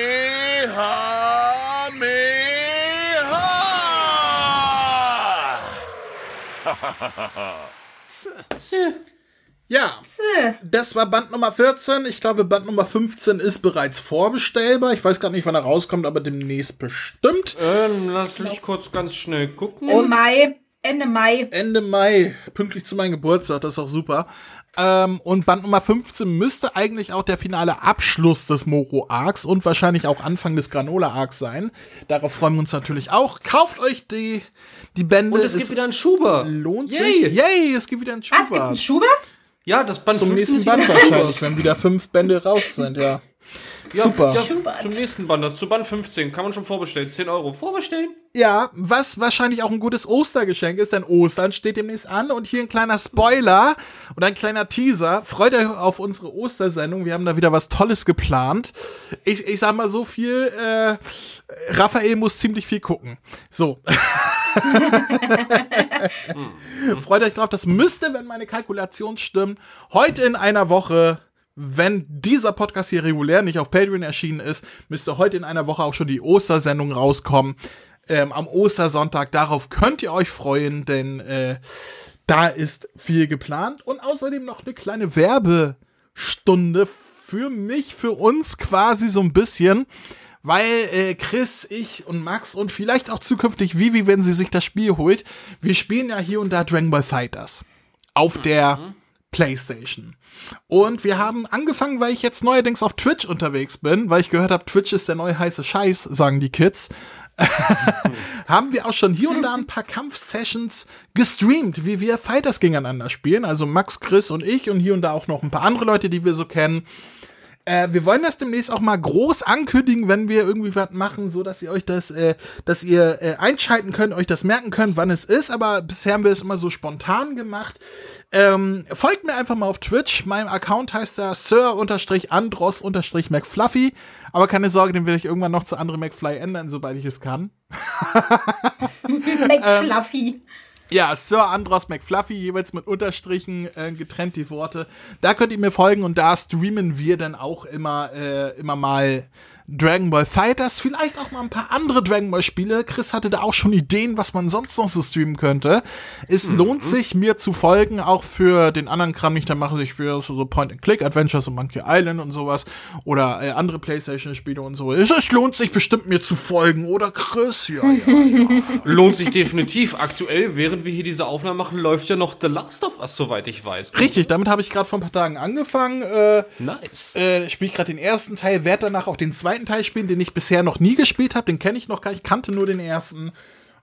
Ja, das war Band Nummer 14. Ich glaube, Band Nummer 15 ist bereits vorbestellbar. Ich weiß gar nicht, wann er rauskommt, aber demnächst bestimmt. Ähm, lass mich kurz ganz schnell gucken. Im Mai. Ende Mai. Ende Mai, pünktlich zu meinem Geburtstag, das ist auch super. Ähm, und Band Nummer 15 müsste eigentlich auch der finale Abschluss des Moro Arcs und wahrscheinlich auch Anfang des Granola Arcs sein. Darauf freuen wir uns natürlich auch. Kauft euch die, die Bände. Und es, gibt wieder einen Schuber. Lohnt Yay. sich. Yay, es gibt wieder einen Schuber. Was, es gibt einen Schuber? Ja, das Band Zum nächsten Band wahrscheinlich, wenn wieder fünf Bände raus sind, ja. Ja, Super. Ja, zum nächsten Band, das zu Band 15, kann man schon vorbestellen. 10 Euro. Vorbestellen? Ja, was wahrscheinlich auch ein gutes Ostergeschenk ist, denn Ostern steht demnächst an und hier ein kleiner Spoiler und ein kleiner Teaser. Freut euch auf unsere Ostersendung. Wir haben da wieder was Tolles geplant. Ich, ich sag mal so viel, äh, Raphael muss ziemlich viel gucken. So. Freut euch drauf, das müsste, wenn meine Kalkulation stimmt, heute in einer Woche wenn dieser Podcast hier regulär nicht auf Patreon erschienen ist, müsste heute in einer Woche auch schon die Ostersendung rauskommen. Ähm, am Ostersonntag. Darauf könnt ihr euch freuen, denn äh, da ist viel geplant. Und außerdem noch eine kleine Werbestunde für mich, für uns quasi so ein bisschen. Weil äh, Chris, ich und Max und vielleicht auch zukünftig Vivi, wenn sie sich das Spiel holt, wir spielen ja hier und da Dragon Ball Fighters. Auf mhm. der PlayStation. Und wir haben angefangen, weil ich jetzt neuerdings auf Twitch unterwegs bin, weil ich gehört habe, Twitch ist der neue heiße Scheiß, sagen die Kids. haben wir auch schon hier und da ein paar Kampfsessions gestreamt, wie wir Fighters gegeneinander spielen. Also Max, Chris und ich und hier und da auch noch ein paar andere Leute, die wir so kennen. Äh, wir wollen das demnächst auch mal groß ankündigen, wenn wir irgendwie was machen, so dass ihr euch das, äh, dass ihr äh, einschalten könnt, euch das merken könnt, wann es ist. Aber bisher haben wir es immer so spontan gemacht. Ähm, folgt mir einfach mal auf Twitch. Mein Account heißt da Sir-Andros-McFluffy. Aber keine Sorge, den werde ich irgendwann noch zu andere McFly ändern, sobald ich es kann. McFluffy. Ähm, ja, Sir Andros McFluffy, jeweils mit Unterstrichen äh, getrennt die Worte. Da könnt ihr mir folgen und da streamen wir dann auch immer, äh, immer mal Dragon Ball Fighters, vielleicht auch mal ein paar andere Dragon Ball Spiele. Chris hatte da auch schon Ideen, was man sonst noch so streamen könnte. Es mhm. lohnt sich, mir zu folgen, auch für den anderen Kram, nicht da mache ich spiele so, so Point-and-Click-Adventures und Monkey Island und sowas oder äh, andere Playstation-Spiele und so. Es, es, lohnt sich bestimmt, mir zu folgen, oder Chris? Ja, ja, ja. lohnt sich definitiv. Aktuell, während wir hier diese Aufnahme machen, läuft ja noch The Last of Us, soweit ich weiß. Richtig, damit habe ich gerade vor ein paar Tagen angefangen. Äh, nice. Äh, Spiele ich gerade den ersten Teil, werde danach auch den zweiten zweiten Teil spielen, den ich bisher noch nie gespielt habe. Den kenne ich noch gar nicht, kannte nur den ersten.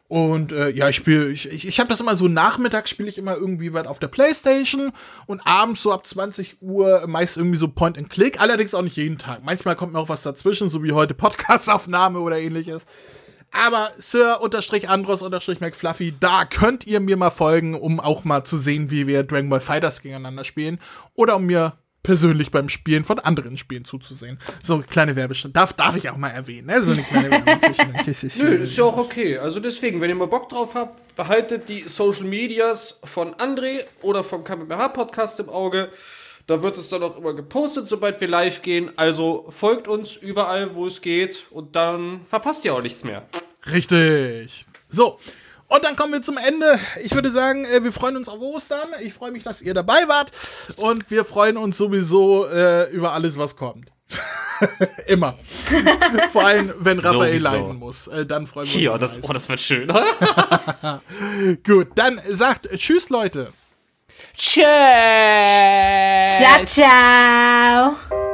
Und äh, ja, ich spiele, ich, ich, ich habe das immer so nachmittags spiele ich immer irgendwie was auf der Playstation und abends so ab 20 Uhr meist irgendwie so Point and Click, allerdings auch nicht jeden Tag. Manchmal kommt mir auch was dazwischen, so wie heute Podcastaufnahme oder ähnliches. Aber Sir-Andros-McFluffy, da könnt ihr mir mal folgen, um auch mal zu sehen, wie wir Dragon Ball Fighters gegeneinander spielen. Oder um mir persönlich beim Spielen von anderen Spielen zuzusehen. So kleine Werbestunde. Darf, darf ich auch mal erwähnen, ne? So eine kleine Werbestunde. Nö, ist ja auch okay. Also deswegen, wenn ihr mal Bock drauf habt, behaltet die Social Medias von André oder vom KMH Podcast im Auge. Da wird es dann auch immer gepostet, sobald wir live gehen. Also folgt uns überall, wo es geht und dann verpasst ihr auch nichts mehr. Richtig. So, und dann kommen wir zum Ende. Ich würde sagen, äh, wir freuen uns auf Ostern. Ich freue mich, dass ihr dabei wart. Und wir freuen uns sowieso äh, über alles, was kommt. Immer. Vor allem, wenn Raphael sowieso. leiden muss. Äh, dann freuen wir uns. Ja, das, oh, das wird schön. Gut, dann sagt Tschüss, Leute. Tschüss. Ciao, ciao.